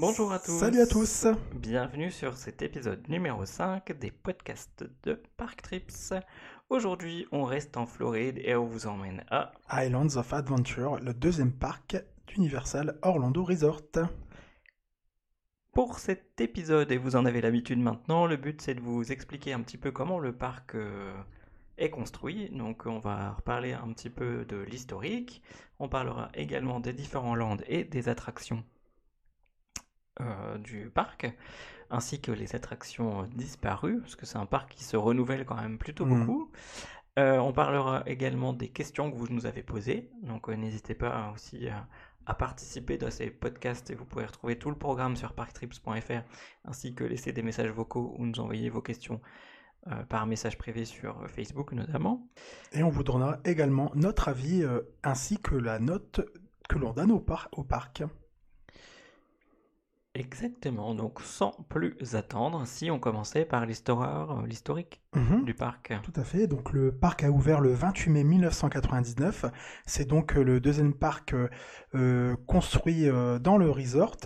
Bonjour à tous. Salut à tous. Bienvenue sur cet épisode numéro 5 des podcasts de Park Trips. Aujourd'hui, on reste en Floride et on vous emmène à Islands of Adventure, le deuxième parc d'Universal Orlando Resort. Pour cet épisode, et vous en avez l'habitude maintenant, le but c'est de vous expliquer un petit peu comment le parc euh, est construit. Donc on va reparler un petit peu de l'historique. On parlera également des différents landes et des attractions euh, du parc, ainsi que les attractions disparues, parce que c'est un parc qui se renouvelle quand même plutôt Mhm. beaucoup. Euh, on parlera également des questions que vous nous avez posées, donc euh, n'hésitez pas aussi à, participer dans ces podcasts et vous pouvez retrouver tout le programme sur parktrips.fr, ainsi que laisser des messages vocaux ou nous envoyer vos questions euh, par message privé sur Facebook notamment. Et on vous donnera également notre avis euh, ainsi que la note que l'on donne au, par- au parc. Exactement, donc sans plus attendre, si on commençait par l'histoire, euh, l'historique Mhm. du parc. Tout à fait. Donc le parc a ouvert le 28 mai 1999. C'est donc euh, le deuxième parc euh, construit euh, dans le resort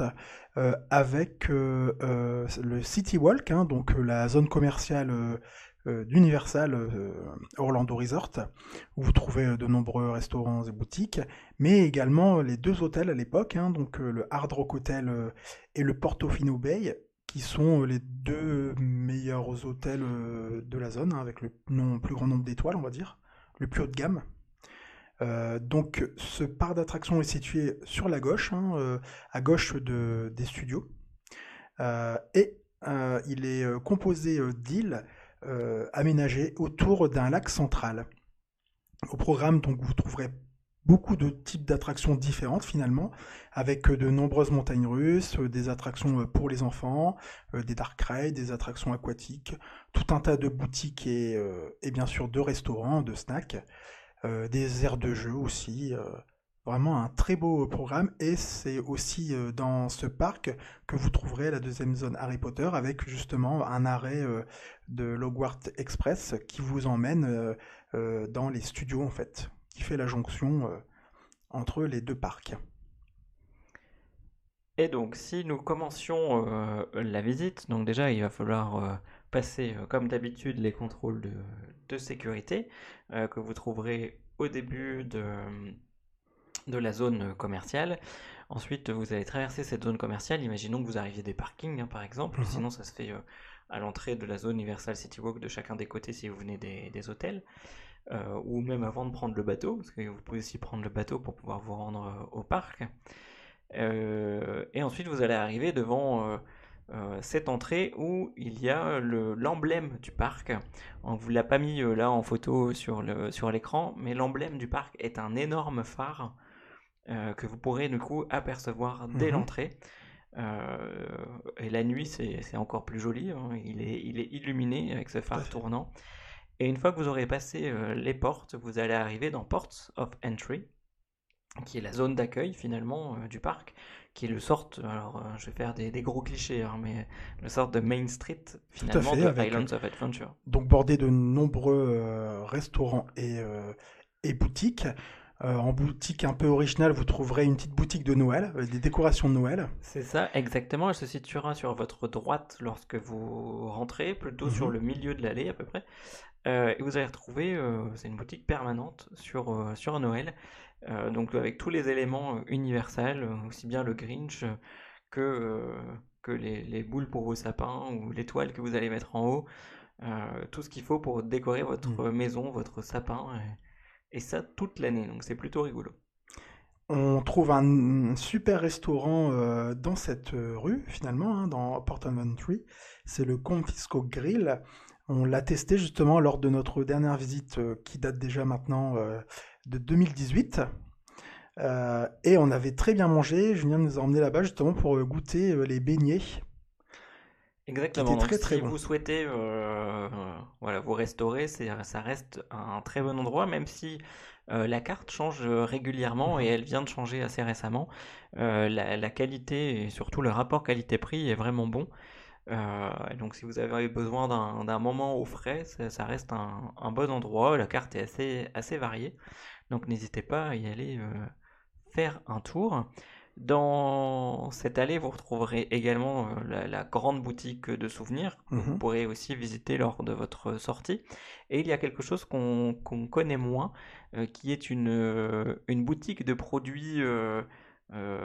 euh, avec le City Walk, hein, donc la zone commerciale d'Universal euh, Orlando Resort, où vous trouvez euh, de nombreux restaurants et boutiques, mais également euh, les deux hôtels à l'époque, hein, donc euh, le Hard Rock Hotel euh, et le Portofino Bay, qui sont euh, les deux meilleurs hôtels euh, de la zone, hein, avec le plus grand nombre d'étoiles, on va dire, le plus haut de gamme. Euh, donc ce parc d'attractions est situé sur la gauche, hein, euh, à gauche de, des studios, Euh, et euh, il est euh, composé euh, d'îles euh, aménagées autour d'un lac central. Au programme, donc, vous trouverez beaucoup de types d'attractions différentes finalement, avec euh, de nombreuses montagnes russes, euh, des attractions euh, pour les enfants, des dark rides, des attractions aquatiques, tout un tas de boutiques et, et bien sûr de restaurants, de snacks, des aires de jeu aussi. Euh, vraiment un très beau programme et c'est aussi euh, dans ce parc que vous trouverez la deuxième zone Harry Potter avec justement un arrêt euh, de Logwart Express qui vous emmène euh, euh, dans les studios en fait, qui fait la jonction euh, entre les deux parcs. Et donc, si nous commencions euh, la visite, donc déjà, il va falloir euh, passer, euh, comme d'habitude, les contrôles de, sécurité euh, que vous trouverez au début de, de la zone commerciale. Ensuite, vous allez traverser cette zone commerciale. Imaginons que vous arriviez des parkings, hein, par exemple. Mhm. Sinon, ça se fait euh, à l'entrée de la zone Universal City Walk de chacun des côtés si vous venez des, des hôtels. Euh, ou même avant de prendre le bateau, parce que vous pouvez aussi prendre le bateau pour pouvoir vous rendre euh, au parc. Euh, et ensuite, vous allez arriver devant euh, euh, cette entrée où il y a le- l'emblème du parc. On vous l'a pas mis euh, là en photo sur le, sur l'écran, mais l'emblème du parc est un énorme phare euh, que vous pourrez du coup apercevoir dès Mhm. l'entrée. Euh, et la nuit, c'est encore plus joli. hein. Il est, il est illuminé avec ce phare tournant. Et une fois que vous aurez passé euh, les portes, vous allez arriver dans Ports of Entry, qui est la zone d'accueil finalement euh, du parc, qui est le sort, alors euh, je vais faire des, des gros clichés, hein, mais le sort de Main Street finalement fait, de Islands of Adventure. donc bordé de nombreux euh, restaurants et, euh, et boutiques. Euh, en boutique un peu originale, vous trouverez une petite boutique de Noël, avec des décorations de Noël. C'est ça, exactement. Elle se situera sur votre droite lorsque vous rentrez, plutôt sur Mhm. le milieu de l'allée à peu près. Euh, et vous allez retrouver, euh, c'est une boutique permanente sur, euh, sur Noël, euh, donc avec tous les éléments euh, universels, euh, aussi bien le Grinch euh, que, euh, que les, les boules pour vos sapins ou l'étoile que vous allez mettre en haut, euh, tout ce qu'il faut pour décorer votre Mhm. maison, votre sapin, et, et ça toute l'année, donc c'est plutôt rigolo. On trouve un, super restaurant euh, dans cette euh, rue, finalement, hein, dans Port Entry. C'est le Confisco Grill. On l'a testé justement lors de notre dernière visite euh, qui date déjà maintenant de 2018. Euh, et on avait très bien mangé. Julien nous a emmené là-bas justement pour goûter les beignets. Exactement. Qui était Donc, très, très si bon. vous souhaitez euh, voilà, vous restaurer, ça reste un très bon endroit, même si euh, la carte change euh, régulièrement et Mhm. elle vient de changer assez récemment. Euh, la, la qualité et surtout le rapport qualité-prix est vraiment bon. Euh, donc si vous avez besoin d'un, moment au frais, ça, ça reste un, un bon endroit. La carte est assez, assez variée. Donc n'hésitez pas à y aller euh, faire un tour. Dans cette allée, vous retrouverez également euh, la, grande boutique de souvenirs que vous Mhm. pourrez aussi visiter lors de votre sortie. Et il y a quelque chose qu'on connaît moins, euh, qui est une, euh, une boutique de produits, euh, euh,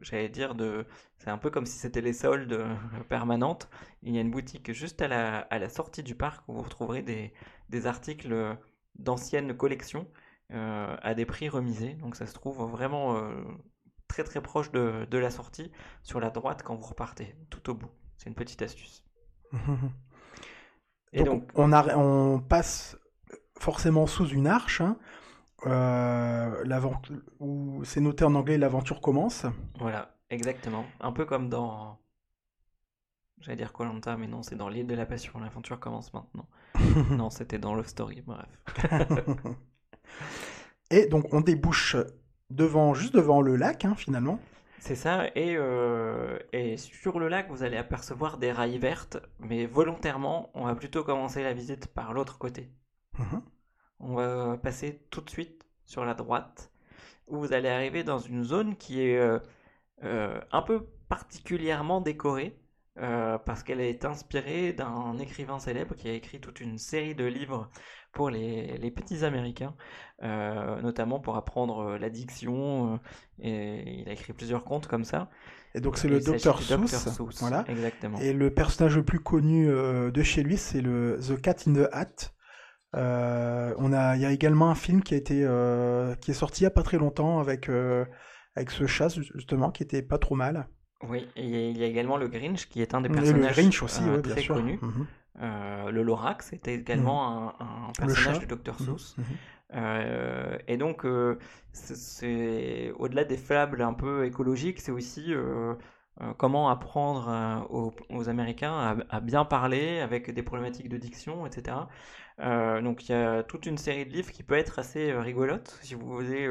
j'allais dire, de, c'est un peu comme si c'était les soldes permanentes. Il y a une boutique juste à la, à la sortie du parc où vous retrouverez des, des articles d'anciennes collections euh, à des prix remisés. Donc ça se trouve vraiment euh, très très proche de, de la sortie, sur la droite quand vous repartez, tout au bout. C'est une petite astuce. Et Donc, donc, on, passe forcément sous une arche, hein, euh, où c'est noté en anglais l'aventure commence. voilà, exactement. Un peu comme dans... J'allais dire Colanta, mais non, c'est dans l'île de la Passion. L'aventure commence maintenant. non, c'était dans Love Story, bref. Et donc on débouche devant, juste devant le lac, hein, finalement. C'est ça, et, euh, et sur le lac, vous allez apercevoir des rails vertes, mais volontairement, on va plutôt commencer la visite par l'autre côté. Mhm. On va passer tout de suite sur la droite, où vous allez arriver dans une zone qui est euh, euh, un peu particulièrement décorée, parce qu'elle est inspirée d'un écrivain célèbre qui a écrit toute une série de livres pour les, les petits Américains, euh, notamment pour apprendre euh, la diction, euh, et il a écrit plusieurs contes comme ça. Et donc c'est le docteur Seuss. Voilà. Exactement. Et le personnage le plus connu de chez lui, c'est le The Cat in the Hat. Euh, on a, il y a également un film qui a été, euh, qui est sorti il y a pas très longtemps avec, euh, avec ce chat justement qui était pas trop mal. Oui, et il y a également le Grinch qui est un des Et le personnages Grinch aussi, ouais, bien très sûr. connus. Mhm. Euh, le Lorax c'était également un, un personnage du Dr Mhm. Seuss. Mhm. Euh, et donc, euh, c'est- au-delà des fables un peu écologiques, c'est aussi comment apprendre aux, aux Américains à, à bien parler avec des problématiques de diction, etc. Donc, il y a toute une série de livres qui peut être assez rigolote si vous voulez,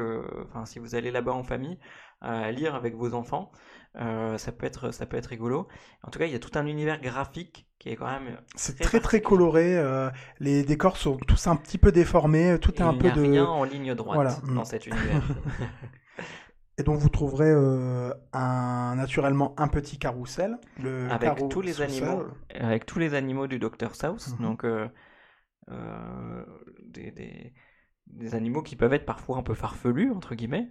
si vous allez là-bas en famille à lire avec vos enfants. Euh, ça peut être, ça peut être rigolo. En tout cas, il y a tout un univers graphique qui est quand même C'est très très coloré. euh, les décors sont tous un petit peu déformés. Tout est un peu de. rien en ligne droite Voilà. dans Mm. cet univers. Et donc vous trouverez euh, un, naturellement un petit carrousel. Le avec tous les animaux, avec tous les animaux du Dr South, Mhm. donc euh, euh, des, des- des animaux qui peuvent être parfois un peu farfelus entre guillemets.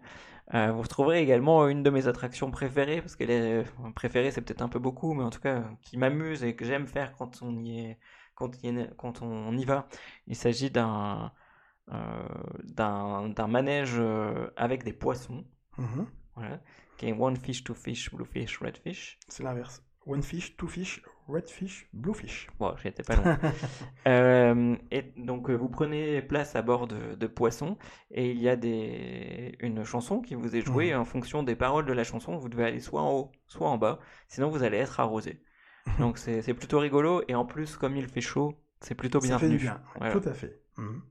Euh, vous retrouverez également une de mes attractions préférées, parce qu'elle est enfin, préférée, c'est peut-être un peu beaucoup, mais en tout cas qui m'amuse et que j'aime faire quand on y est, quand, y est- quand on y va. Il s'agit d'un euh, d'un manège euh, avec des poissons, Mhm. voilà, qui est one fish, two fish, blue fish, red fish. C'est l'inverse. One fish, two fish, red fish, blue fish. Bon, j'étais pas loin. Euh, et donc euh, vous prenez place à bord de, de poissons et il y a des, une chanson qui vous est jouée Mhm. en fonction des paroles de la chanson. Vous devez aller soit en haut, soit en bas, sinon vous allez être arrosé. Donc c'est plutôt rigolo et en plus comme il fait chaud, c'est plutôt Ça fait bienvenu. du bien. Voilà. Tout à fait. Mhm.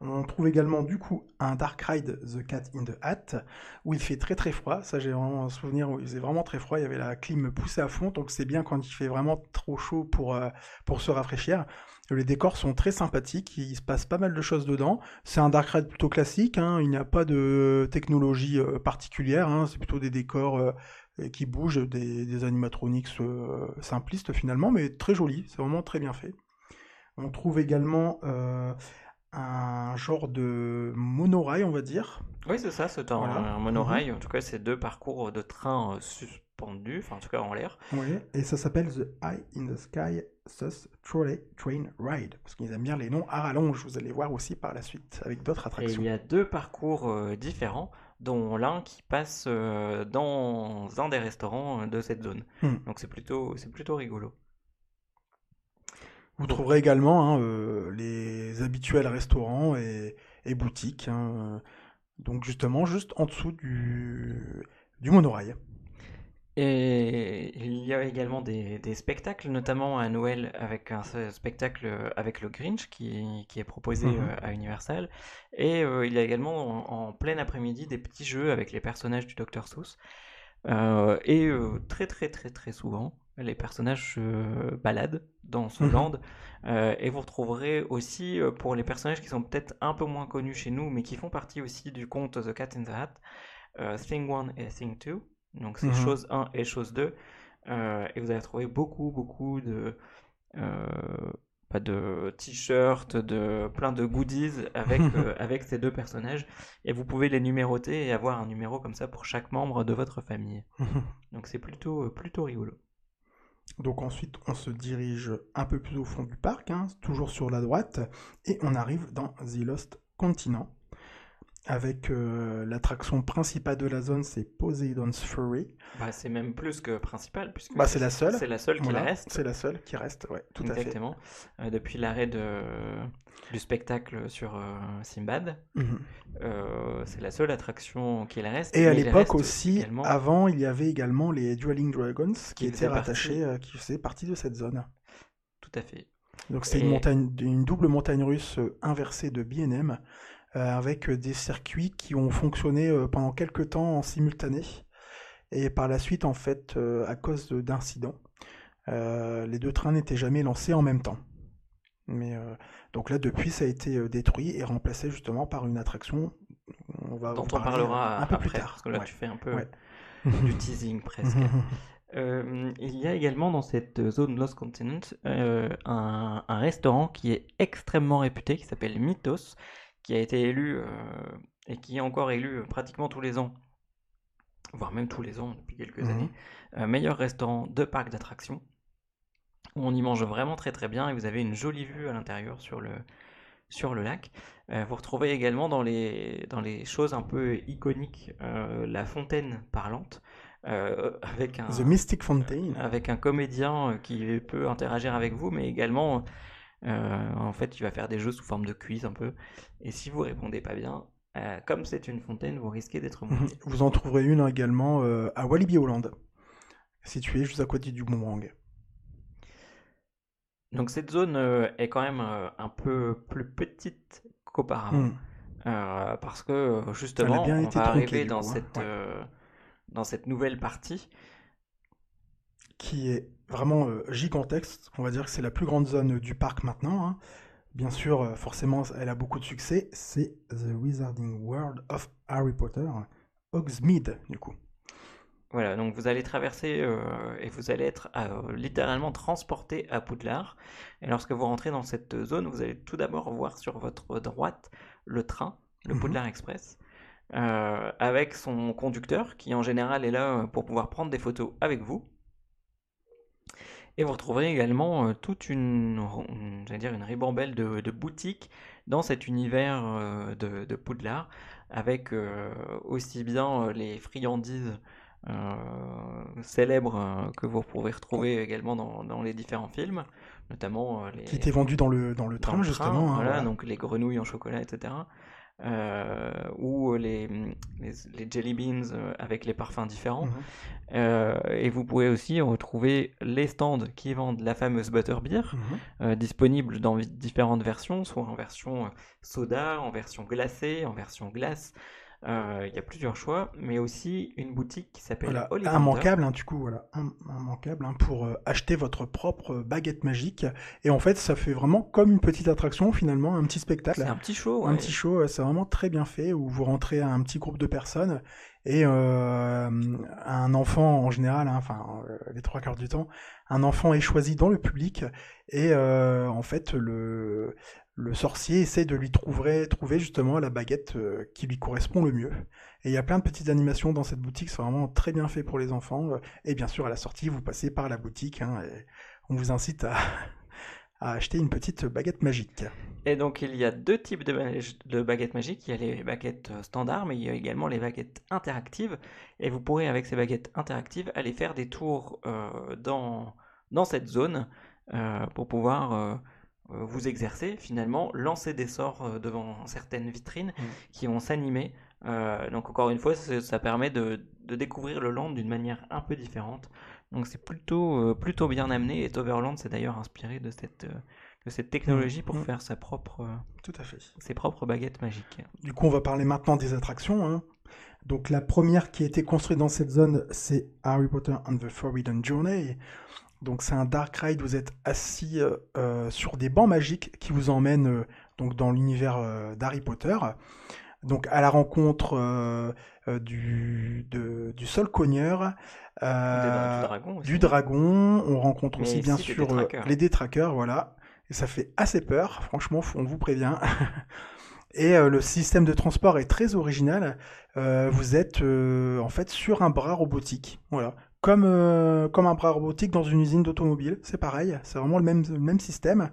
On trouve également du coup un Dark Ride The Cat in the Hat où il fait très très froid. Ça j'ai vraiment un souvenir où il faisait vraiment très froid. Il y avait la clim poussée à fond, donc c'est bien quand il fait vraiment trop chaud pour, euh, se rafraîchir. Les décors sont très sympathiques, il se passe pas mal de choses dedans. C'est un Dark Ride plutôt classique, hein. il n'y a pas de technologie euh, particulière, hein. c'est plutôt des décors euh, qui bougent, des, animatronics simplistes finalement, mais très jolis, c'est vraiment très bien fait. On trouve également un genre de monorail, on va dire. Oui, c'est ça, c'est un, Voilà. Mhm. un monorail. En tout cas, c'est deux parcours de train euh, suspendus, enfin en tout cas en l'air. Oui, et ça s'appelle The Eye in the Sky Sus Trolley Train Ride, parce qu'ils aiment bien les noms à rallonge, vous allez voir aussi par la suite, avec d'autres Et attractions. il y a deux parcours euh, différents, dont l'un qui passe euh, dans un des restaurants de cette zone. Hmm. Donc c'est plutôt, c'est plutôt rigolo. Vous trouverez également hein, euh, les habituels restaurants et, et boutiques, hein, donc justement juste en dessous du, du monorail. Et il y a également des, des spectacles, notamment à Noël avec un spectacle euh, avec le Grinch qui, qui est proposé euh, à Universal. Et euh, il y a également en, en plein après-midi des petits jeux avec les personnages du Dr Seuss. Euh, et euh, très très très très souvent, les personnages se baladent dans ce Mhm. land. Euh, et vous retrouverez aussi, euh, pour les personnages qui sont peut-être un peu moins connus chez nous, mais qui font partie aussi du conte The Cat in the Hat, Thing 1 et Thing 2. Donc c'est Mhm. chose 1 et chose 2. Euh, et vous allez trouver beaucoup, beaucoup de, euh, pas de t-shirts, de plein de goodies avec, euh, avec ces deux personnages. Et vous pouvez les numéroter et avoir un numéro comme ça pour chaque membre de votre famille. Donc c'est plutôt, euh, plutôt rigolo. Donc ensuite, on se dirige un peu plus au fond du parc, hein, toujours sur la droite, et on arrive dans The Lost Continent, avec euh, l'attraction principale de la zone, c'est Poseidon's Fury. Bah, c'est même plus que principal, puisque Bah, c'est la seule. c'est la seule qui Voilà, reste. C'est la seule qui reste, ouais, tout à fait. Exactement. Euh, depuis l'arrêt de, du spectacle sur euh, Simbad, Mhm. euh, c'est la seule attraction qui reste. Et à l'époque aussi, également- avant, il y avait également les Dueling Dragons qui, Qui étaient rattachés, qui faisaient partie de cette zone. Tout à fait. Donc c'est Et- une montagne, une double montagne russe inversée de euh, avec euh, des circuits qui ont fonctionné euh, pendant quelques temps en simultané. Et par la suite, en fait, euh, à cause de- d'incidents, euh, les deux trains n'étaient jamais lancés en même temps. Mais euh, donc là, depuis, ça a été euh, détruit et remplacé justement par une attraction. On va Dont on parler, parlera euh, un peu après, plus tard. parce que là Ouais. tu fais un peu Ouais. du teasing presque. Euh, il y a également dans cette zone Lost Continent euh, un, un restaurant qui est extrêmement réputé, qui s'appelle Mythos, qui a été élu euh, et qui est encore élu euh, pratiquement tous les ans, voire même tous les ans depuis quelques Mhm. années, euh, meilleur restaurant de parc d'attractions, où on y mange vraiment très très bien et vous avez une jolie vue à l'intérieur sur le, sur le lac. Euh, vous retrouvez également dans les, dans les choses un peu iconiques euh, la fontaine parlante, euh, avec un, The Mystic Fountain. avec un comédien qui peut interagir avec vous, mais également, euh, en fait, il va faire des jeux sous forme de quiz un peu. Et si vous répondez pas bien, euh, comme c'est une fontaine, vous risquez d'être Mhm. mouillé. Vous en trouverez une également euh, à Walibi Holland, située juste à côté du boomerang. Donc cette zone est quand même un peu plus petite qu'auparavant. Euh, parce que justement, on va arriver dans, coup, hein. cette, Ouais. dans cette nouvelle partie. qui est vraiment euh, gigantesque. On va dire que c'est la plus grande zone du parc maintenant. hein. Bien sûr, euh, forcément, elle a beaucoup de succès. C'est The Wizarding World of Harry Potter, Hogsmeade, du coup. Voilà, donc vous allez traverser euh, et vous allez être euh, littéralement transporté à Poudlard. Et lorsque vous rentrez dans cette zone, vous allez tout d'abord voir sur votre droite le train, le Mhm. Poudlard Express, euh, avec son conducteur qui en général est là pour pouvoir prendre des photos avec vous. Et vous retrouverez également euh, toute une, dire une ribambelle de, de boutiques dans cet univers euh, de, de Poudlard, avec euh, aussi bien les friandises célèbres que vous pouvez retrouver également dans, dans les différents films, notamment les Qui était vendu dans le, dans le dans train, justement. hein, voilà, voilà. donc les grenouilles en chocolat, etc. Euh, ou les, les, les jelly beans euh, avec les parfums différents. Mhm. Euh, et vous pouvez aussi retrouver les stands qui vendent la fameuse butterbeer, euh, disponible dans différentes versions, soit en version soda, en version glacée, en version glace. Euh, Il y a plusieurs choix, mais aussi une boutique qui s'appelle Voilà, Ollivander. immanquable, hein, du coup, voilà, im- immanquable hein, pour euh, acheter votre propre baguette magique. Et en fait, ça fait vraiment comme une petite attraction, finalement, un petit spectacle. C'est un petit show. Un ouais. petit show, c'est vraiment très bien fait, où vous rentrez à un petit groupe de personnes et euh, un enfant en général, hein, enfin les trois quarts du temps, un enfant est choisi dans le public et euh, en fait le, le sorcier essaie de lui trouver, trouver justement la baguette euh, qui lui correspond le mieux. Et il y a plein de petites animations dans cette boutique, c'est vraiment très bien fait pour les enfants. euh, Et bien sûr à la sortie, vous passez par la boutique hein, on vous incite à, acheter une petite baguette magique. Et donc il y a deux types de, ba- de baguettes magiques. Il y a les baguettes euh, standards, mais il y a également les baguettes interactives. Et vous pourrez avec ces baguettes interactives aller faire des tours dans, cette zone pour pouvoir vous exercer finalement, lancer des sorts euh, devant certaines vitrines Mm. qui vont s'animer. Euh, donc encore une fois, ça permet de, de découvrir le land d'une manière un peu différente. Donc c'est plutôt, euh, plutôt bien amené. Et Toverland s'est d'ailleurs inspiré de cette, euh, de cette technologie pour Mm. faire sa propre, euh, Tout à fait. ses propres baguettes magiques. Du coup, on va parler maintenant des attractions. hein. Donc, la première qui a été construite dans cette zone, c'est Harry Potter and the Forbidden Journey. Donc, c'est un dark ride. Vous êtes assis euh, euh, sur des bancs magiques qui vous emmènent euh, donc dans l'univers euh, d'Harry Potter. donc à la rencontre du, du sol cogneur, du dragon. du dragon. On rencontre aussi Mais bien aussi sûr détraqueurs. les détraqueurs, voilà. Et ça fait assez peur, franchement, on vous prévient. Et le système de transport est très original. Vous êtes en fait sur un bras robotique, voilà, comme euh, comme un bras robotique dans une usine d'automobile. C'est pareil, c'est vraiment le même le même système.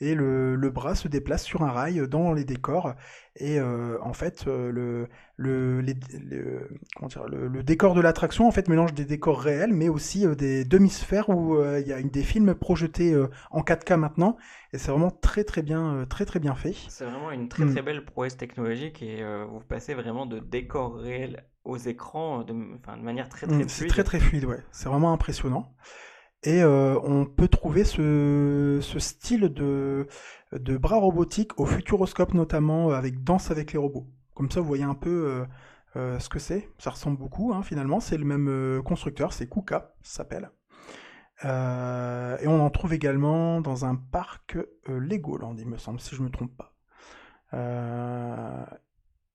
Et le, le bras se déplace sur un rail dans les décors. Et euh, en fait, euh, le le, les- le, comment dire, le, le décor de l'attraction en fait mélange des décors réels, mais aussi euh, des demi-sphères où euh, il y a une, des films projetés euh, en 4K maintenant. Et c'est vraiment très très bien très très bien fait. C'est vraiment une très Mm. très belle prouesse technologique et vous passez vraiment de décors réels aux écrans de, de manière très très Mm, C'est fluide. très très fluide, ouais. C'est vraiment impressionnant. Et euh, on peut trouver ce, style de, bras robotique au Futuroscope notamment, euh, avec Danse avec les robots. Comme ça, vous voyez un peu euh, ce que c'est. Ça ressemble beaucoup, hein, finalement. C'est le même constructeur, c'est Kuka, ça s'appelle. Et on en trouve également dans un parc Legoland, il me semble, si je me trompe pas.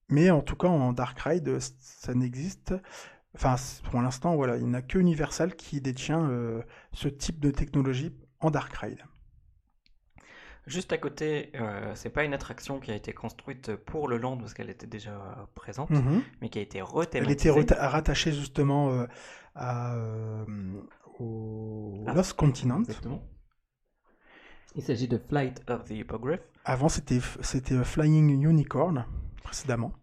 Mais en tout cas, en Dark Ride, ça n'existe. Enfin, pour l'instant, voilà, il n'y a que Universal qui détient euh, ce type de technologie en Dark Ride. Juste à côté, euh, c'est pas une attraction qui a été construite pour le land parce qu'elle était déjà présente, Mhm. mais qui a été Elle rethématisée. était reta- rattachée justement euh, à, euh, au Ah, Lost Continent. Exactement. Il s'agit de Flight of the Hippogriff. Avant, c'était Flying Unicorn, précédemment.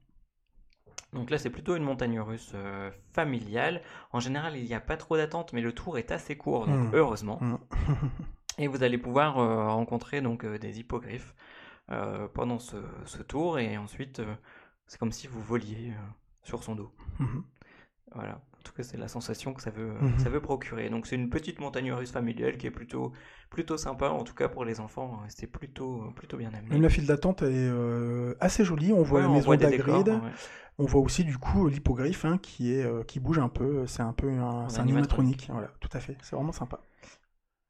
Donc là, c'est plutôt une montagne russe euh, familiale. En général, il n'y a pas trop d'attente, mais le tour est assez court, donc Mm. heureusement. Mm. Et vous allez pouvoir euh, rencontrer donc euh, des hippogriffes pendant ce, ce tour, et ensuite, c'est comme si vous voliez sur son dos. Mhm. Voilà. Tout cas, c'est la sensation que ça veut, Mhm. ça veut procurer. Donc, c'est une petite montagne russe familiale qui est plutôt, plutôt sympa, en tout cas pour les enfants. euh, C'est plutôt, plutôt bien amené. Même la file d'attente est euh, assez jolie. On voit Ouais, la on maison d'Agrid. ouais. On voit aussi du coup l'hippogriffe hein, qui est euh, qui bouge un peu. C'est un peu un, un animatronique. animatronique. Voilà, tout à fait. C'est vraiment sympa.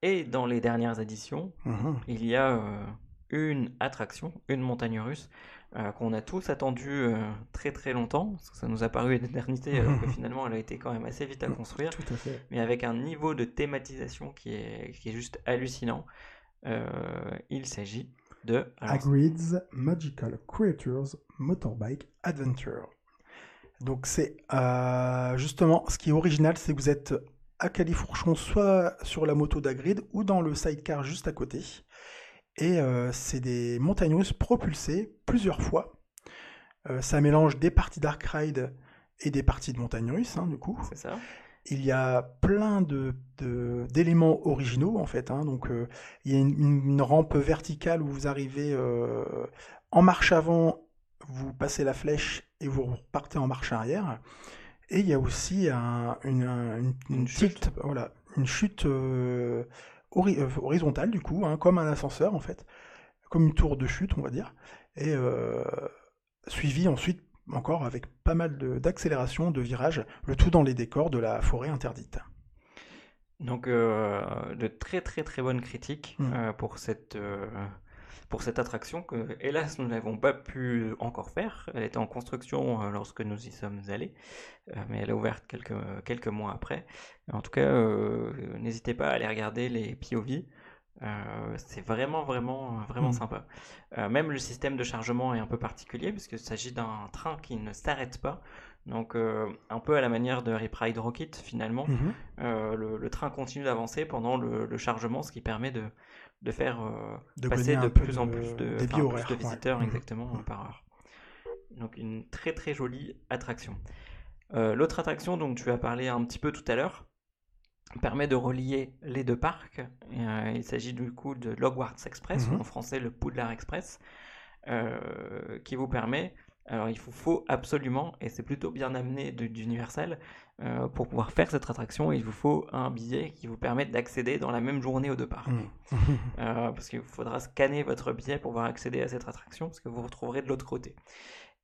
Et dans les dernières éditions, Mhm. il y a euh, une attraction, une montagne russe, euh, qu'on a tous attendu euh, très très longtemps, parce que ça nous a paru une éternité, alors que finalement elle a été quand même assez vite à construire, Tout à fait. mais avec un niveau de thématisation qui est, qui est juste hallucinant. Euh, il s'agit de... alors, Hagrid's Magical Creatures Motorbike Adventure. Donc c'est justement ce qui est original, c'est que vous êtes à Califourchon, soit sur la moto d'Hagrid ou dans le sidecar juste à côté. Et euh, c'est des montagnes russes propulsées plusieurs fois. Euh, ça mélange des parties Dark Ride et des parties de montagnes russes, hein, du coup. c'est ça Il y a plein de, d'éléments originaux en fait. hein. Donc euh, il y a une, une rampe verticale où vous arrivez en marche avant, vous passez la flèche et vous repartez en marche arrière. Et il y a aussi un- une, un- une, une Une chute. tilt, voilà, une chute hori- euh, horizontale du coup, hein, comme un ascenseur en fait, comme une tour de chute on va dire, et euh, suivi ensuite encore avec pas mal de- d'accélération, de virages, le tout dans les décors de la forêt interdite. Donc euh, de très très très bonnes critiques Mm. euh, pour cette euh, pour cette attraction que hélas nous n'avons pas pu encore faire. Elle était en construction euh, lorsque nous y sommes allés, euh, mais elle a ouvert quelques quelques mois après. En tout cas, euh, n'hésitez pas à aller regarder les POV. Euh, c'est vraiment vraiment vraiment Mm. sympa. Euh, même le système de chargement est un peu particulier puisqu'il s'agit d'un train qui ne s'arrête pas. Donc euh, un peu à la manière de Rip Ride Rocket finalement. Euh, le, le train continue d'avancer pendant le, le chargement, ce qui permet de, de faire euh, De passer de plus de- en plus de, des enfin, vies plus horaires, de ouais. visiteurs Mhm. exactement Mhm. par heure. Donc une très très jolie attraction. Euh, L'autre attraction dont tu as parlé un petit peu tout à l'heure permet de relier les deux parcs. Euh, il s'agit du coup de l'Hogwarts Express, Mhm. ou en français le Poudlard Express, euh, qui vous permet, alors il vous faut absolument, et c'est plutôt bien amené d'Universal, euh, pour pouvoir faire cette attraction, il vous faut un billet qui vous permette d'accéder dans la même journée aux deux parcs. Mhm. Euh, parce qu'il vous faudra scanner votre billet pour pouvoir accéder à cette attraction, parce que vous vous retrouverez de l'autre côté.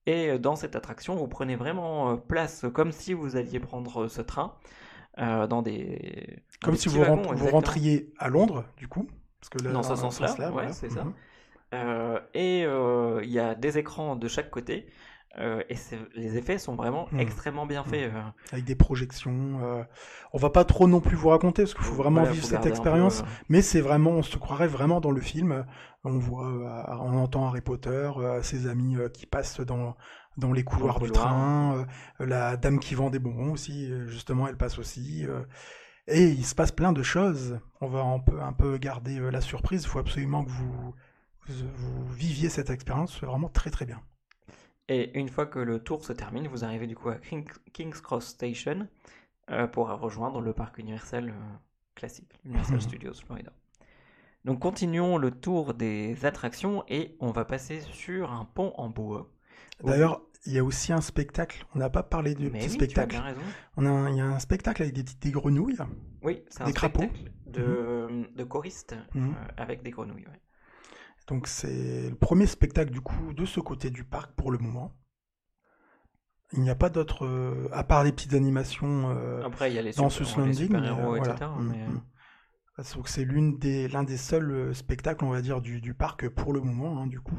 Et euh, dans cette attraction, vous prenez vraiment place comme si vous alliez prendre ce train euh, dans des. dans Comme des si vous, wagons, rent- vous rentriez à Londres, du coup. Parce que là, Dans ce sens-là, ouais, voilà. c'est ça. Euh, et il y a des écrans de chaque côté Euh, et les effets sont vraiment hmm. extrêmement bien faits. Hmm. Avec des projections. Euh, on va pas trop non plus vous raconter parce qu'il faut vraiment vivre cette expérience. Mais c'est vraiment, on se croirait vraiment dans le film. On voit, on entend Harry Potter, ses amis qui passent dans dans les couloirs du train, la dame qui vend des bonbons aussi, justement, elle passe aussi. et il se passe plein de choses. On va un peu, un peu garder la surprise. Il faut absolument que vous, vous viviez cette expérience. C'est vraiment très très bien. Et une fois que le tour se termine, vous arrivez du coup à King's Cross Station euh, pour rejoindre le parc Universal euh, classique, Universal Studios Florida. Donc continuons le tour des attractions et on va passer sur un pont en bois. D'ailleurs, il y a aussi un spectacle. On n'a pas parlé du petit spectacle. On a il y a un spectacle avec des, grenouilles. Oui, c'est un spectacle de, mhm. de choristes mhm. euh, avec des grenouilles. Donc c'est le premier spectacle du coup de ce côté du parc pour le moment. Il n'y a pas d'autres, euh, à part les petites animations euh, Après, il y a les dans ce landing. héros, etc. Mm, mm. Donc c'est l'une des, l'un des seuls euh, spectacles, on va dire, du, du parc pour le moment, hein, du coup.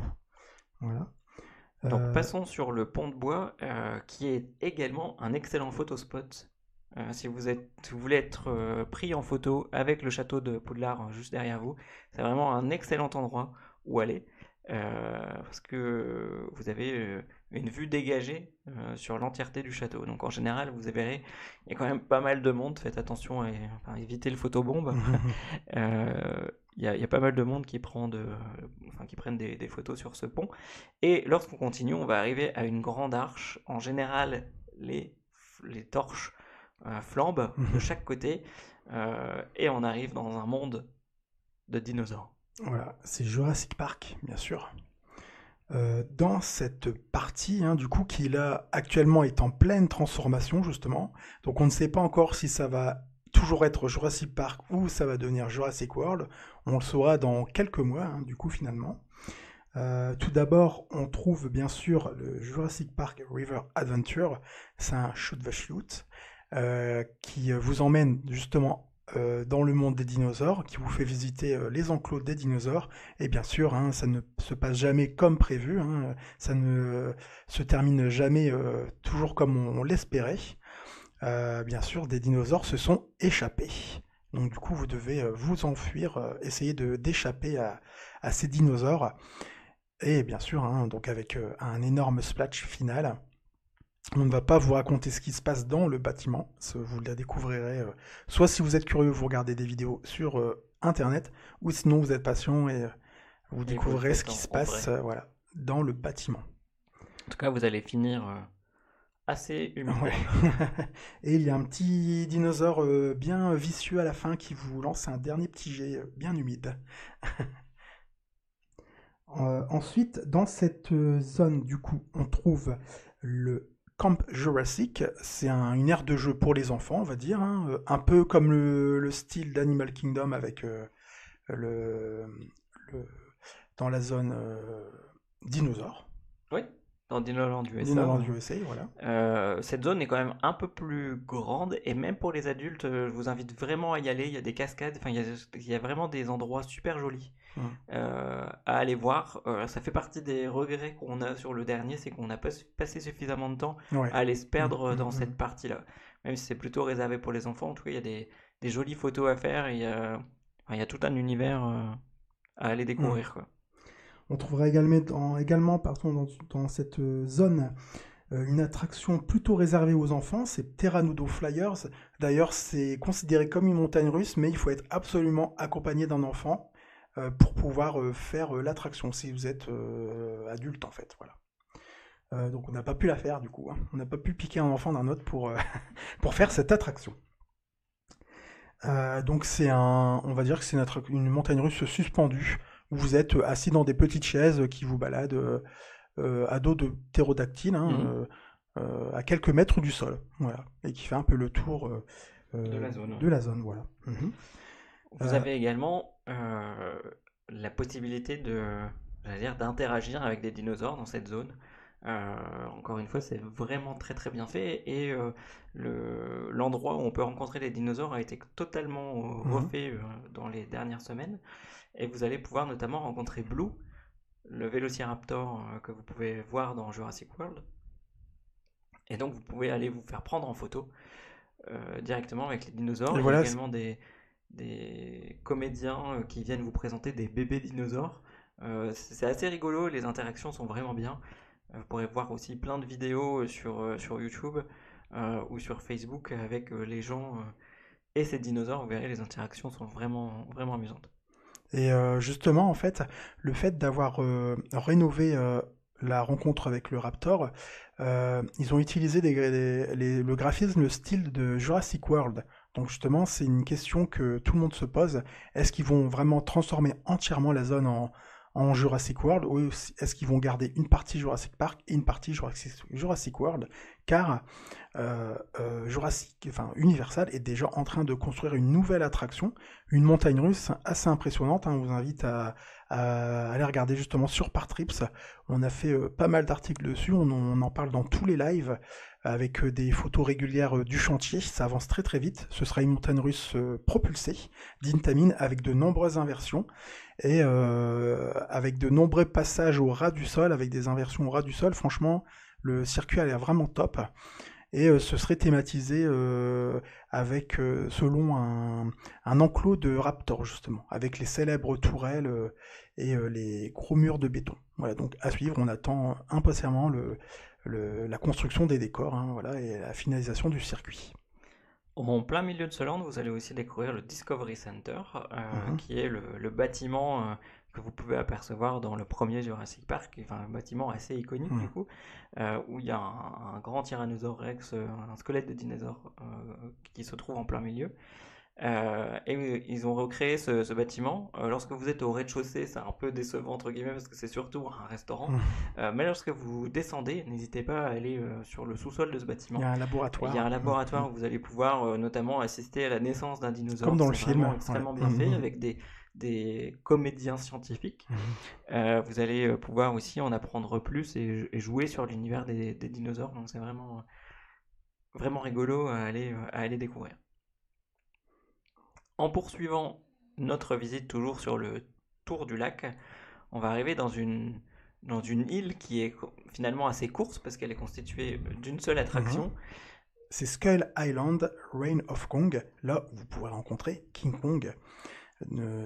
Voilà. Donc passons sur le pont de bois, qui est également un excellent photospot. si vous, êtes, vous voulez être pris en photo avec le château de Poudlard juste derrière vous, c'est vraiment un excellent endroit où aller. Euh, parce que vous avez euh, une vue dégagée euh, sur l'entièreté du château. Donc en général, vous verrez, il y a quand même pas mal de monde. Faites attention à, éviter le photobombe. Il y, a pas mal de monde qui, prend de, enfin, qui prennent des, photos sur ce pont. Et lorsqu'on continue, on va arriver à une grande arche. En général, les, les torches flambent de chaque côté. et on arrive dans un monde de dinosaures. Voilà, c'est Jurassic Park, bien sûr. Euh, dans cette partie, hein, du coup, qui là actuellement est en pleine transformation, justement. Donc on ne sait pas encore si ça va toujours être Jurassic Park ou ça va devenir Jurassic World. On le saura dans quelques mois, hein, du coup, finalement. Euh, tout d'abord, on trouve bien sûr le Jurassic Park River Adventure. C'est un shoot the shoot euh, qui vous emmène justement euh, dans le monde des dinosaures, qui vous fait visiter euh, les enclos des dinosaures. Et bien sûr, hein, ça ne se passe jamais comme prévu, hein, ça ne se termine jamais euh, toujours comme on, l'espérait. bien sûr, des dinosaures se sont échappés. Donc du coup, vous devez vous enfuir, essayer d'échapper à, à, ces dinosaures. Et bien sûr, hein, donc avec un énorme splash final. On ne va pas vous raconter ce qui se passe dans le bâtiment, vous la découvrirez. Euh, soit si vous êtes curieux, vous regardez des vidéos sur euh, Internet, ou sinon vous êtes patient et euh, vous découvrirez ce qui se passe voilà, dans le bâtiment. En tout cas, vous allez finir assez humide. et il y a un petit dinosaure bien vicieux à la fin qui vous lance un dernier petit jet bien humide. ensuite, dans cette zone, du coup, on trouve le Camp Jurassic, c'est une aire de jeu pour les enfants, on va dire, hein, euh, un peu comme le, style d'Animal Kingdom avec euh, le, dans la zone euh, dinosaure. Oui, dans Dinoland USA. Dinoland USA, voilà. cette zone est quand même un peu plus grande et même pour les adultes, je vous invite vraiment à y aller. Il y a des cascades, enfin il il y a vraiment des endroits super jolis. Euh, à aller voir. Euh, ça fait partie des regrets qu'on a sur le dernier, c'est qu'on n'a pas passé suffisamment de temps à aller se perdre mm, mm, dans mm. cette partie-là. Même si c'est plutôt réservé pour les enfants, en tout cas, il y a des, des jolies photos à faire, il y a, il y a tout un univers euh, à aller découvrir. Quoi. On trouvera également, dans, également pardon, dans, dans cette zone une attraction plutôt réservée aux enfants, c'est Terranudo Flyers. D'ailleurs, c'est considéré comme une montagne russe, mais il faut être absolument accompagné d'un enfant. Euh, pour pouvoir euh, faire euh, l'attraction si vous êtes adulte en fait. Voilà. donc on n'a pas pu la faire du coup. Hein. On n'a pas pu piquer un enfant d'un autre pour, pour faire cette attraction. donc c'est un, on va dire que c'est une, une, montagne russe suspendue où vous êtes assis dans des petites chaises qui vous baladent à dos de ptérodactyle hein, mmh. à quelques mètres du sol, voilà, et qui fait un peu le tour de la zone. De la zone voilà. Mmh. Vous avez également euh, la possibilité de, dire, d'interagir avec des dinosaures dans cette zone. Euh, encore une fois, c'est vraiment très très bien fait et euh, le, l'endroit où on peut rencontrer les dinosaures a été totalement mhm. refait dans les dernières semaines et vous allez pouvoir notamment rencontrer Blue, le vélociraptor que vous pouvez voir dans Jurassic World. Et donc vous pouvez aller vous faire prendre en photo directement avec les dinosaures. Et Il voilà, y a également des, des comédiens euh, qui viennent vous présenter des bébés dinosaures. Euh, c'est assez rigolo, les interactions sont vraiment bien. Euh, vous pourrez voir aussi plein de vidéos sur, sur YouTube ou sur Facebook avec les gens et ces dinosaures. Vous verrez, les interactions sont vraiment, vraiment amusantes. Et justement, en fait, le fait d'avoir rénové la rencontre avec le Raptor, ils ont utilisé le graphisme, le style de Jurassic World. Donc justement, c'est une question que tout le monde se pose. Est-ce qu'ils vont vraiment transformer entièrement la zone en, Jurassic World ou est-ce qu'ils vont garder une partie Jurassic Park et une partie Jurassic, World? Car euh, euh, Jurassic, enfin Universal est déjà en train de construire une nouvelle attraction, une montagne russe assez impressionnante. hein. On vous invite à, aller regarder justement sur Partrips. On a fait euh, pas mal d'articles dessus, on en parle dans tous les lives avec euh, des photos régulières euh, du chantier. Ça avance très très vite. Ce sera une montagne russe euh, propulsée d'Intamin avec de nombreuses inversions et avec de nombreux passages au ras du sol, avec des inversions au ras du sol. Franchement, le circuit a l'air vraiment top. Et ce serait thématisé avec, selon un, un enclos de raptor, justement, avec les célèbres tourelles et les gros murs de béton. Voilà, donc à suivre, on attend impatiemment le, le- la construction des décors hein, voilà, et la finalisation du circuit. En plein milieu de ce land, vous allez aussi découvrir le Discovery Center, euh, Mhm. qui est le, le bâtiment euh, que vous pouvez apercevoir dans le premier Jurassic Park, enfin un bâtiment assez iconique Mhm. du coup, euh, où il y a un, un grand Tyrannosaure Rex, un squelette de dinosaure qui se trouve en plein milieu. Euh, et ils ont recréé ce, ce bâtiment. Euh, lorsque vous êtes au rez-de-chaussée, c'est un peu décevant entre guillemets parce que c'est surtout un restaurant. Mhm. Euh, mais lorsque vous descendez, n'hésitez pas à aller sur le sous-sol de ce bâtiment. Il y a un laboratoire. Il y a un laboratoire Mhm. où vous allez pouvoir notamment assister à la naissance d'un dinosaure. Comme dans le film, extrêmement Ouais. bien fait avec des, des comédiens scientifiques. Vous allez pouvoir aussi en apprendre plus et, et jouer sur l'univers des, des dinosaures. Donc c'est vraiment, vraiment rigolo à aller, à aller découvrir. En poursuivant notre visite toujours sur le tour du lac, on va arriver dans une, dans une île qui est finalement assez courte parce qu'elle est constituée d'une seule attraction. C'est Skull Island, Reign of Kong. Là, vous pourrez rencontrer King Kong.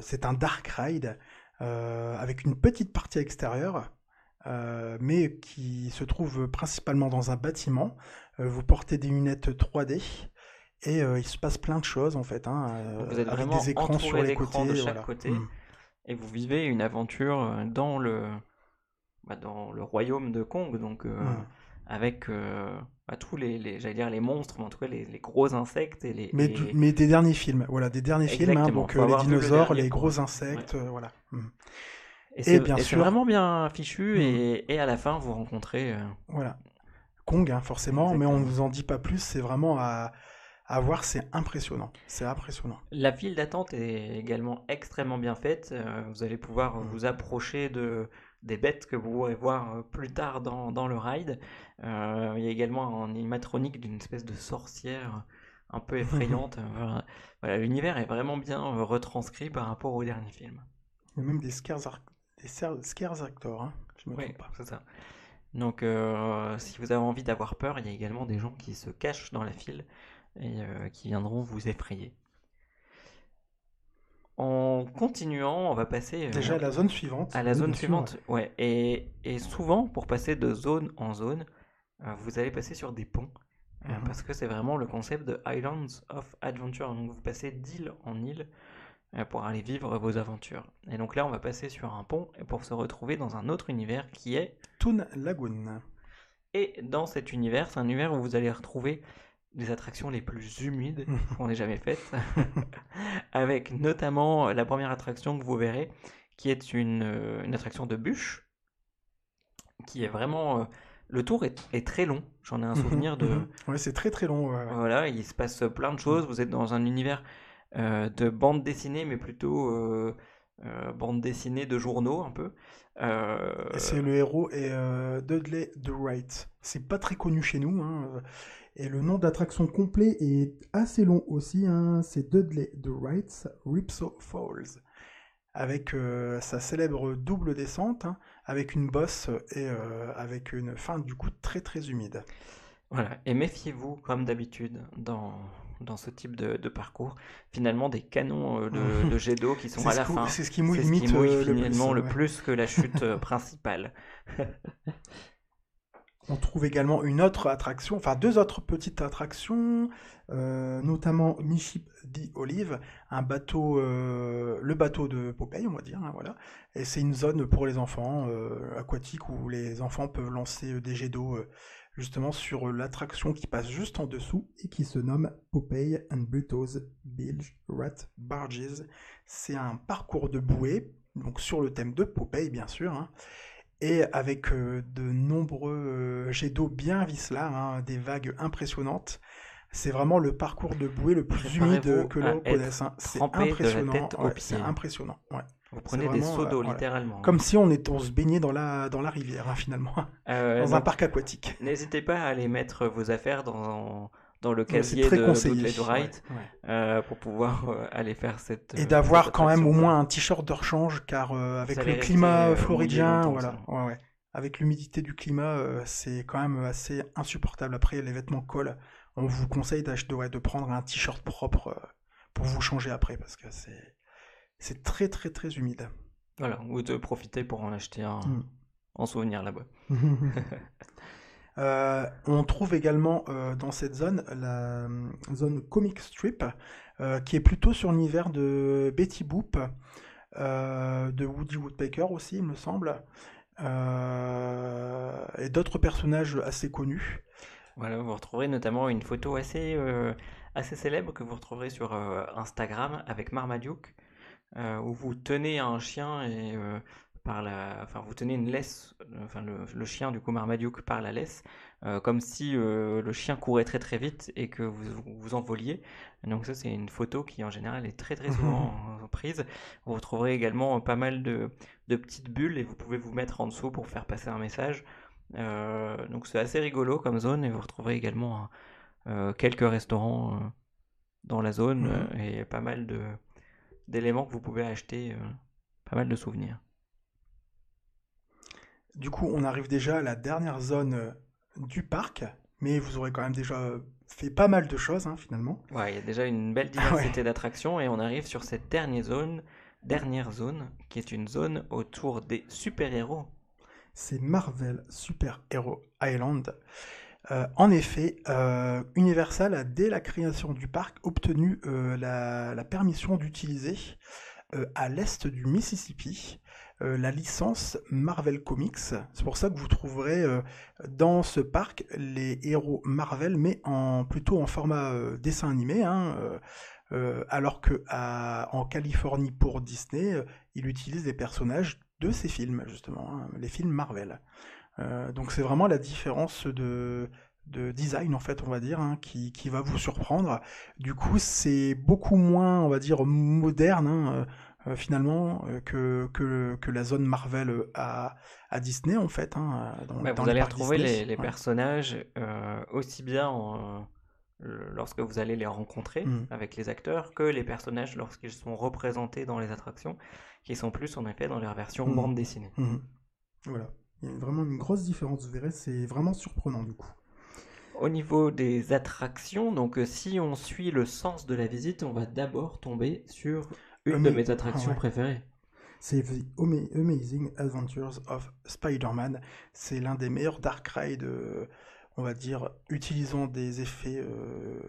C'est un dark ride euh, avec une petite partie extérieure, euh, mais qui se trouve principalement dans un bâtiment. Euh, vous portez des lunettes 3D et euh, il se passe plein de choses en fait, hein, euh, Vous êtes avec vraiment des écrans sur les côtés. de chaque voilà. côté. Mm. et vous vivez une aventure euh, dans le, bah, dans le royaume de Kong, donc euh, Mm. avec euh, bah, tous les, les- j'allais dire les monstres, mais en tout cas les, les gros insectes et les. Mais, et- du- mais des derniers films, voilà, des derniers films, hein, donc euh, les le dinosaures, les gros insectes, euh, voilà. Mm. et c'est bien et c'est sûr- vraiment bien fichu, Mm. et, et à la fin vous rencontrez. euh, Voilà. Kong, hein, forcément, mais on ne vous en dit pas plus, c'est vraiment à, à voir, c'est impressionnant. C'est impressionnant. La file d'attente est également extrêmement bien faite. euh, vous allez pouvoir Mm. vous approcher de, des bêtes que vous pourrez voir euh, plus tard dans, dans le ride. Euh, il y a également un animatronique d'une espèce de sorcière un peu effrayante. Voilà, l'univers est vraiment bien retranscrit par rapport au dernier film. Il y a même des scares, ar- des scares actors, hein, je me Oui, trompe pas. c'est ça. Donc, euh, si vous avez envie d'avoir peur, il y a également des gens qui se cachent dans la file et euh, qui viendront vous effrayer. En continuant, on va passer euh, Déjà, la zone suivante. à la zone suivante. Ouais. Et, et souvent, pour passer de zone en zone, euh, vous allez passer sur des ponts. Mhm. parce que c'est vraiment le concept de Islands of Adventure. Donc, vous passez d'île en île pour aller vivre vos aventures. Et donc là, on va passer sur un pont pour se retrouver dans un autre univers qui est Toon Lagoon. et dans cet univers, c'est un univers où vous allez retrouver les attractions les plus humides qu'on ait jamais faites, avec notamment la première attraction que vous verrez, qui est une, euh, une attraction de bûche, qui est vraiment... euh, le tour est, est très long, j'en ai un souvenir de... Mhm. Ouais, c'est très très long. ouais, ouais. Voilà, il se passe plein de choses, vous êtes dans un univers euh, de bande dessinée, mais plutôt euh, bande dessinée de journaux un peu. Et c'est le héros euh, Dudley the Wright. C'est pas très connu chez nous. hein, Et le nom d'attraction complet est assez long aussi. hein, C'est Dudley the Wright's Ripsaw Falls. Avec euh, sa célèbre double descente, hein, avec une bosse et euh, avec une fin du coup très très humide. Voilà, et méfiez-vous, comme d'habitude, dans, dans ce type de, de parcours, finalement des canons euh, de, de jet d'eau qui sont à la fin. c'est ce qui mouille C'est ce qui limite, mouille le plus, finalement le plus que la chute principale. On trouve également une autre attraction, enfin deux autres petites attractions, euh, notamment Miship the Olive, un bateau, euh, le bateau de Popeye, on va dire, hein, voilà. Et c'est une zone pour les enfants euh, aquatiques où les enfants peuvent lancer des jets d'eau justement sur l'attraction qui passe juste en dessous et qui se nomme Popeye and Bruto's Bilge Rat Barges. C'est un parcours de bouée, donc sur le thème de Popeye bien sûr. hein et avec euh, de nombreux euh, jets d'eau bien vicelards, hein, des vagues impressionnantes. C'est vraiment le parcours de bouée le plus humide que l'on connaisse. hein. C'est impressionnant. ouais, c'est impressionnant. ouais. Vous prenez des seaux euh, d'eau, voilà. littéralement. Comme si on, était, on se baignait dans la, dans la rivière, hein, finalement, Euh, dans un parc aquatique. N'hésitez pas à aller mettre vos affaires dans, dans le casier très de d'Outlet Right ouais, ouais. euh, pour pouvoir euh, aller faire cette. Et euh, d'avoir quand même au moins un t-shirt de rechange, car euh, avec le climat floridien, voilà, ouais, avec l'humidité du climat, c'est quand même assez insupportable. Après, les vêtements collent. On vous conseille d'acheter, ouais, de prendre un t-shirt propre pour vous changer après, parce que c'est c'est très très très humide. Voilà, ou de profiter pour en acheter un Mm. en souvenir là-bas. Euh, on trouve également euh, dans cette zone la euh, zone comic strip, qui est plutôt sur l'univers de Betty Boop, de Woody Woodpecker aussi, il me semble, et d'autres personnages assez connus. Voilà, vous retrouverez notamment une photo assez, assez célèbre que vous retrouverez sur Instagram avec Marmaduke, où vous tenez un chien et par la, enfin vous tenez une laisse, euh, enfin le, le chien du coup Marmaduke par la laisse, euh, comme si euh, le chien courait très très vite et que vous vous envoliez. Donc ça c'est une photo qui en général est très très souvent prise. Vous retrouverez également pas mal de, de petites bulles et vous pouvez vous mettre en dessous pour faire passer un message. Euh, donc c'est assez rigolo comme zone et vous retrouverez également quelques restaurants dans la zone euh, et pas mal de d'éléments que vous pouvez acheter, pas mal de souvenirs. Du coup, on arrive déjà à la dernière zone euh, du parc, mais vous aurez quand même déjà fait pas mal de choses hein, finalement. Ouais, il y a déjà une belle diversité d'attractions et on arrive sur cette dernière zone, dernière zone qui est une zone autour des super-héros. c'est Marvel Super Hero Island. Euh, en effet, euh, Universal a dès la création du parc obtenu euh, la, la permission d'utiliser euh, à l'est du Mississippi euh, la licence Marvel Comics. C'est pour ça que vous trouverez euh, dans ce parc les héros Marvel, mais plutôt en format euh, dessin animé, hein, alors que à- en Californie pour Disney, il utilise des personnages de ces films justement, hein, les films Marvel. Donc c'est vraiment la différence de, de design en fait on va dire hein, qui, va vous surprendre. Du coup c'est beaucoup moins on va dire moderne euh, euh, finalement euh, que, que, que la zone Marvel euh, à, à Disney en fait. hein, dans, dans vous allez retrouver Disney. les, les Ouais. personnages euh, aussi bien en- lorsque vous allez les rencontrer Mhm. avec les acteurs que les personnages lorsqu'ils sont représentés dans les attractions, qui sont plus en effet dans leur version Mhm. bande dessinée. Mhm. Voilà. Il y a vraiment une grosse différence, vous verrez, c'est vraiment surprenant du coup. Au niveau des attractions, donc euh, si on suit le sens de la visite, on va d'abord tomber sur une de mes attractions ah ouais. préférées. C'est The Ama- Amazing Adventures of Spider-Man. C'est l'un des meilleurs dark rides, euh, on va dire, utilisant des effets euh,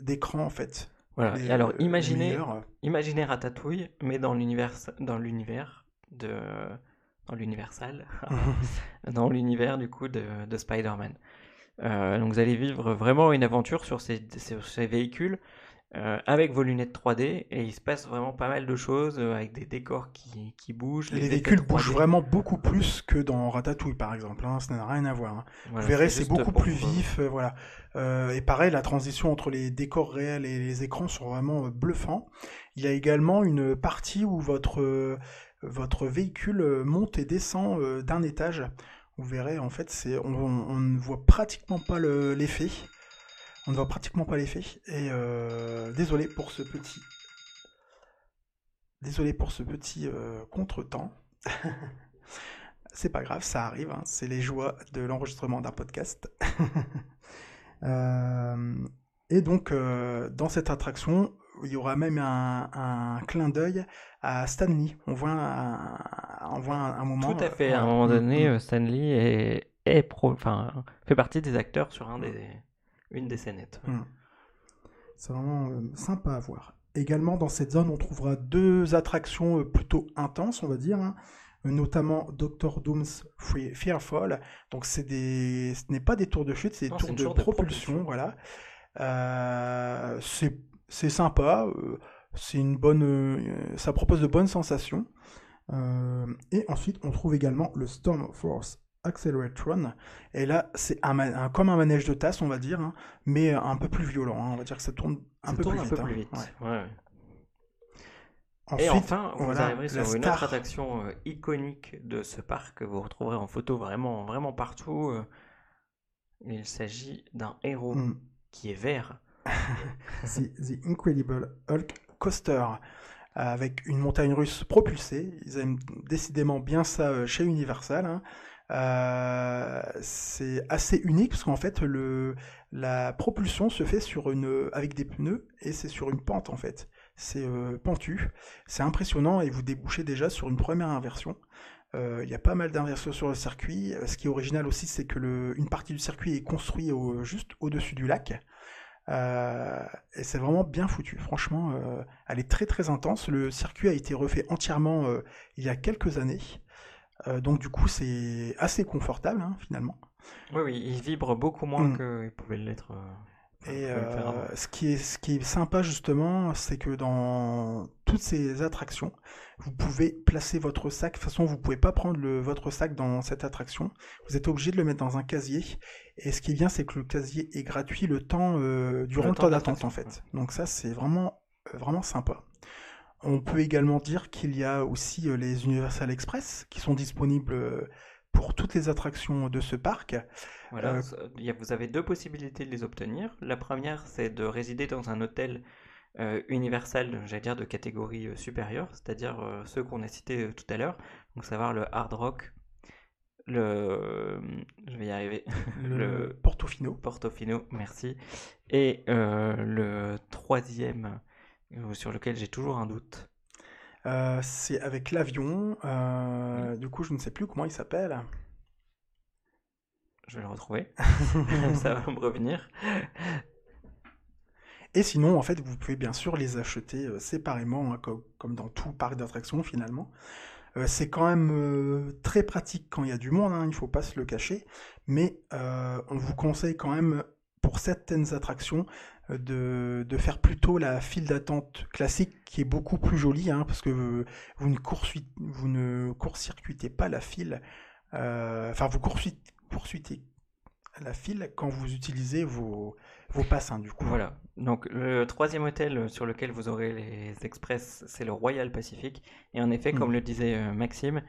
d'écran en fait. Voilà. Les- Et alors les imaginez, imaginez Ratatouille, mais dans l'univers, dans l'univers de, dans l'universal, dans l'univers du coup de, de Spider-Man. Euh, donc vous allez vivre vraiment une aventure sur ces, sur ces véhicules euh, avec vos lunettes 3D et il se passe vraiment pas mal de choses euh, avec des décors qui, qui bougent. Les véhicules 3D. bougent vraiment beaucoup plus que dans Ratatouille par exemple. hein, Ça n'a rien à voir. hein. Voilà, Vous verrez, c'est beaucoup plus euh, vif, euh, voilà. Et pareil, la transition entre les décors réels et les écrans sont vraiment bluffants. Il y a également une partie où votre votre véhicule monte et descend d'un étage. Vous verrez, en fait, on, on ne voit pratiquement pas le- l'effet. On ne voit pratiquement pas l'effet. Et euh, désolé pour ce petit. Désolé pour ce petit euh, contretemps. C'est pas grave, ça arrive, hein, c'est les joies de l'enregistrement d'un podcast. et donc, dans cette attraction, il y aura même un, clin d'œil à Stanley. On voit un, on voit un, moment. Tout à fait. À un moment donné, mm, mm. Stanley est, pro, fait partie des acteurs sur un des, une des scénettes. Mm. C'est vraiment sympa à voir. Également, dans cette zone, on trouvera deux attractions plutôt intenses, on va dire. Hein notamment Doctor Doom's Fearfall. Donc c'est des, ce n'est pas des tours de chute, c'est des tours de, propulsion, voilà. Euh, c'est sympa, euh, c'est une bonne, euh, ça propose de bonnes sensations. et ensuite, on trouve également le Storm Force Acceleratron. Et là, c'est un, comme un manège de tasse, on va dire, hein, mais un peu plus violent. Hein. On va dire que ça tourne un, peu, plus un peu plus vite. Ouais et enfin, vous arriverez sur une autre attraction euh, iconique de ce parc que vous retrouverez en photo vraiment, vraiment partout. Euh. il s'agit d'un héros hmm. qui est vert. the, Incredible Hulk Coaster avec une montagne russe propulsée. Ils aiment décidément bien ça euh, chez Universal. Hein. C'est assez unique parce qu'en fait la propulsion se fait sur une, avec des pneus et c'est sur une pente en fait c'est euh, pentu, c'est impressionnant et vous débouchez déjà sur une première inversion. Euh, il y a pas mal d'inversions sur le circuit. Euh, ce qui est original aussi, c'est que une partie du circuit est construite juste au-dessus du lac. et c'est vraiment bien foutu. Franchement, elle est très très intense. Le circuit a été refait entièrement il y a quelques années. Donc du coup, c'est assez confortable hein, finalement. Oui, oui, il vibre beaucoup moins mmh. qu'il pouvait l'être. Et euh, ce, qui est, ce qui est sympa justement, c'est que dans toutes ces attractions, vous pouvez placer votre sac. De toute façon, vous pouvez pas prendre le, votre sac dans cette attraction. Vous êtes obligé de le mettre dans un casier. Et ce qui est bien, c'est que le casier est gratuit le temps euh, durant le, temps d'attente en fait. Donc ça, c'est vraiment euh, vraiment sympa. On peut également dire qu'il y a aussi les Universal Express qui sont disponibles pour toutes les attractions de ce parc. Voilà, euh, vous avez deux possibilités de les obtenir. La première, c'est de résider dans un hôtel euh, universal, j'allais dire de catégorie euh, supérieure, c'est-à-dire ceux qu'on a cités tout à l'heure, donc savoir le Hard Rock, le, je vais y arriver, le, Portofino. Portofino, merci, et le troisième sur lequel j'ai toujours un doute. c'est avec l'avion. Du coup, je ne sais plus comment il s'appelle. Je vais le retrouver. ça va me revenir. Et sinon, en fait, vous pouvez bien sûr les acheter euh, séparément, hein, comme, dans tout parc d'attractions finalement. Euh, c'est quand même euh, très pratique quand il y a du monde, hein, il ne faut pas se le cacher. Mais on vous conseille quand même, pour certaines attractions, de, faire plutôt la file d'attente classique qui est beaucoup plus jolie, hein, parce que vous, vous, ne vous ne court-circuitez pas la file. Enfin, vous court poursuivez la file quand vous utilisez vos, vos passes, hein, du coup. Voilà. Donc, le troisième hôtel sur lequel vous aurez les express, c'est le Royal Pacific. Et en effet, comme mm. le disait euh, Maxime,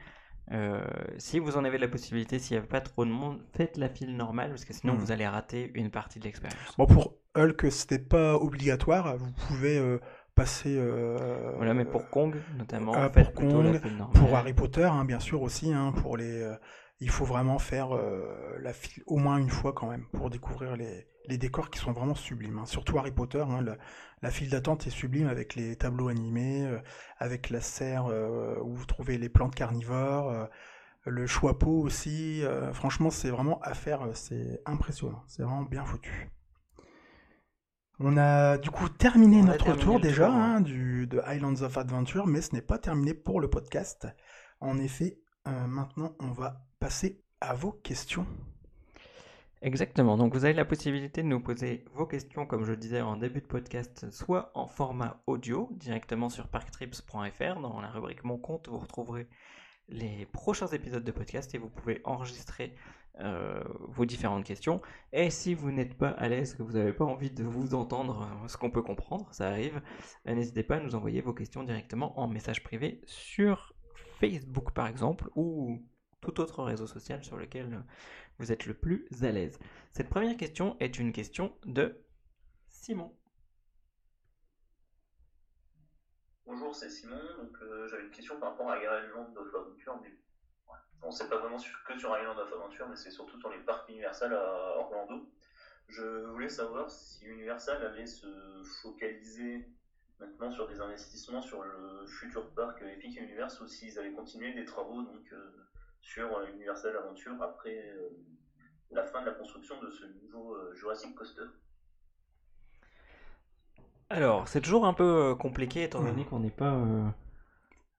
euh, si vous en avez la possibilité, s'il n'y a pas trop de monde, faites la file normale, parce que sinon mm. vous allez rater une partie de l'expérience. Bon, pour Hulk, c'était pas obligatoire. Vous pouvez. Euh, passer. voilà, mais pour Kong notamment, pour Kong, pour Harry Potter, hein, bien sûr aussi, hein, pour les, il faut vraiment faire euh, la file au moins une fois quand même pour découvrir les, décors qui sont vraiment sublimes. Hein. Surtout Harry Potter, la, file d'attente est sublime avec les tableaux animés, euh, avec la serre euh, où vous trouvez les plantes carnivores, le choix-peau aussi. franchement, c'est vraiment à faire, c'est impressionnant, c'est vraiment bien foutu. On a du coup terminé notre tour déjà hein, du, de Islands of Adventure, mais ce n'est pas terminé pour le podcast. En effet, maintenant on va passer à vos questions. Exactement, donc vous avez la possibilité de nous poser vos questions, comme je disais en début de podcast, soit en format audio, directement sur parktrips.fr. Dans la rubrique Mon compte, vous retrouverez les prochains épisodes de podcast et vous pouvez enregistrer euh, vos différentes questions. Et si vous n'êtes pas à l'aise, que vous n'avez pas envie de vous entendre, euh, ce qu'on peut comprendre, ça arrive, euh, n'hésitez pas à nous envoyer vos questions directement en message privé sur Facebook par exemple, ou tout autre réseau social sur lequel vous êtes le plus à l'aise. Cette première question est une question de Simon. Bonjour, c'est Simon. Donc, j'avais une question par rapport à Island of Adventure. Mais... Ouais. c'est pas vraiment que sur Island of Adventure, mais c'est surtout sur les parcs universels à Orlando. Je voulais savoir si Universal allait se focaliser maintenant sur des investissements sur le futur parc Epic Universe ou s'ils allaient continuer des travaux donc, sur Universal Aventure après la fin de la construction de ce nouveau Jurassic Coaster. Alors, c'est toujours un peu compliqué étant donné qu'on n'est pas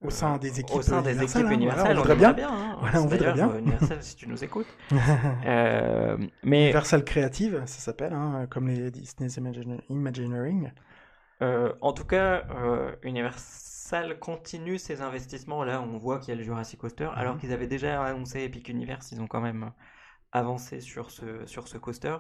au sein des équipes, au sein des équipes Universal, on, voudrait bien. hein. Voilà, on voudrait bien. Universal, si tu nous écoutes. euh, mais Universal Creative, ça s'appelle, hein, comme les Disney's Imagineering. Euh, en tout cas, euh, Universal continue ses investissements. Là, on voit qu'il y a le Jurassic Coaster, alors Mhm. qu'ils avaient déjà annoncé Epic Universe, ils ont quand même avancé sur ce, sur ce coaster.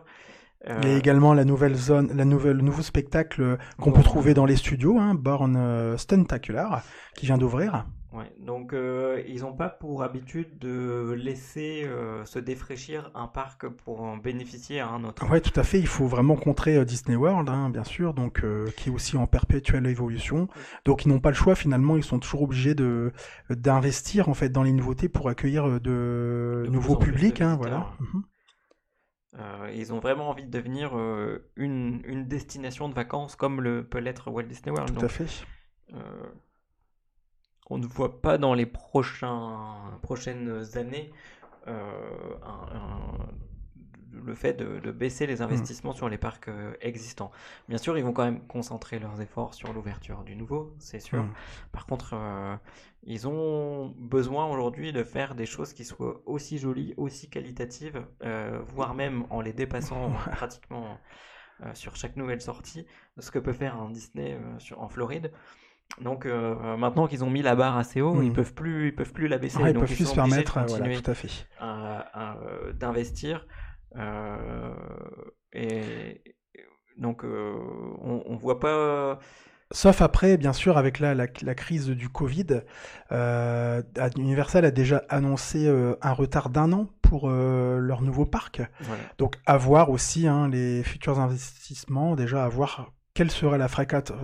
Il y a également la nouvelle zone, la nouvelle, le nouveau spectacle qu'on peut trouver dans les studios, hein, Born euh, Stuntacular, qui vient d'ouvrir. Ouais, donc euh, ils n'ont pas pour habitude de laisser euh, se défraîchir un parc pour en bénéficier à un autre. Ouais, tout à fait. Il faut vraiment contrer euh, Disney World, hein, bien sûr, donc qui est aussi en perpétuelle évolution. Donc ils n'ont pas le choix finalement. Ils sont toujours obligés de d'investir en fait dans les nouveautés pour accueillir de, De nouveaux publics. Hein, voilà. Mhm. Euh, ils ont vraiment envie de devenir euh, une, une destination de vacances comme le peut l'être Walt Disney World. Tout Donc, à fait. euh, on ne voit pas dans les prochains, prochaines années un- un- le fait de, de baisser les investissements sur les parcs euh, existants. Bien sûr, ils vont quand même concentrer leurs efforts sur l'ouverture du nouveau, c'est sûr. Mm. Par contre, euh, ils ont besoin aujourd'hui de faire des choses qui soient aussi jolies, aussi qualitatives, euh, voire même en les dépassant pratiquement sur chaque nouvelle sortie, ce que peut faire un Disney sur, en Floride. Donc euh, maintenant qu'ils ont mis la barre assez haut, Mm. ils peuvent plus, ils peuvent plus la baisser. Ouais, ils donc peuvent plus sont se permettre, voilà, tout à fait. d'investir. Euh, et donc euh, on, on voit pas. Sauf après, bien sûr, avec la, la, la crise du Covid, euh, Universal a déjà annoncé euh, un retard d'un an pour euh, leur nouveau parc. Voilà. Donc à voir aussi hein, les futurs investissements, déjà à voir quelle serait la,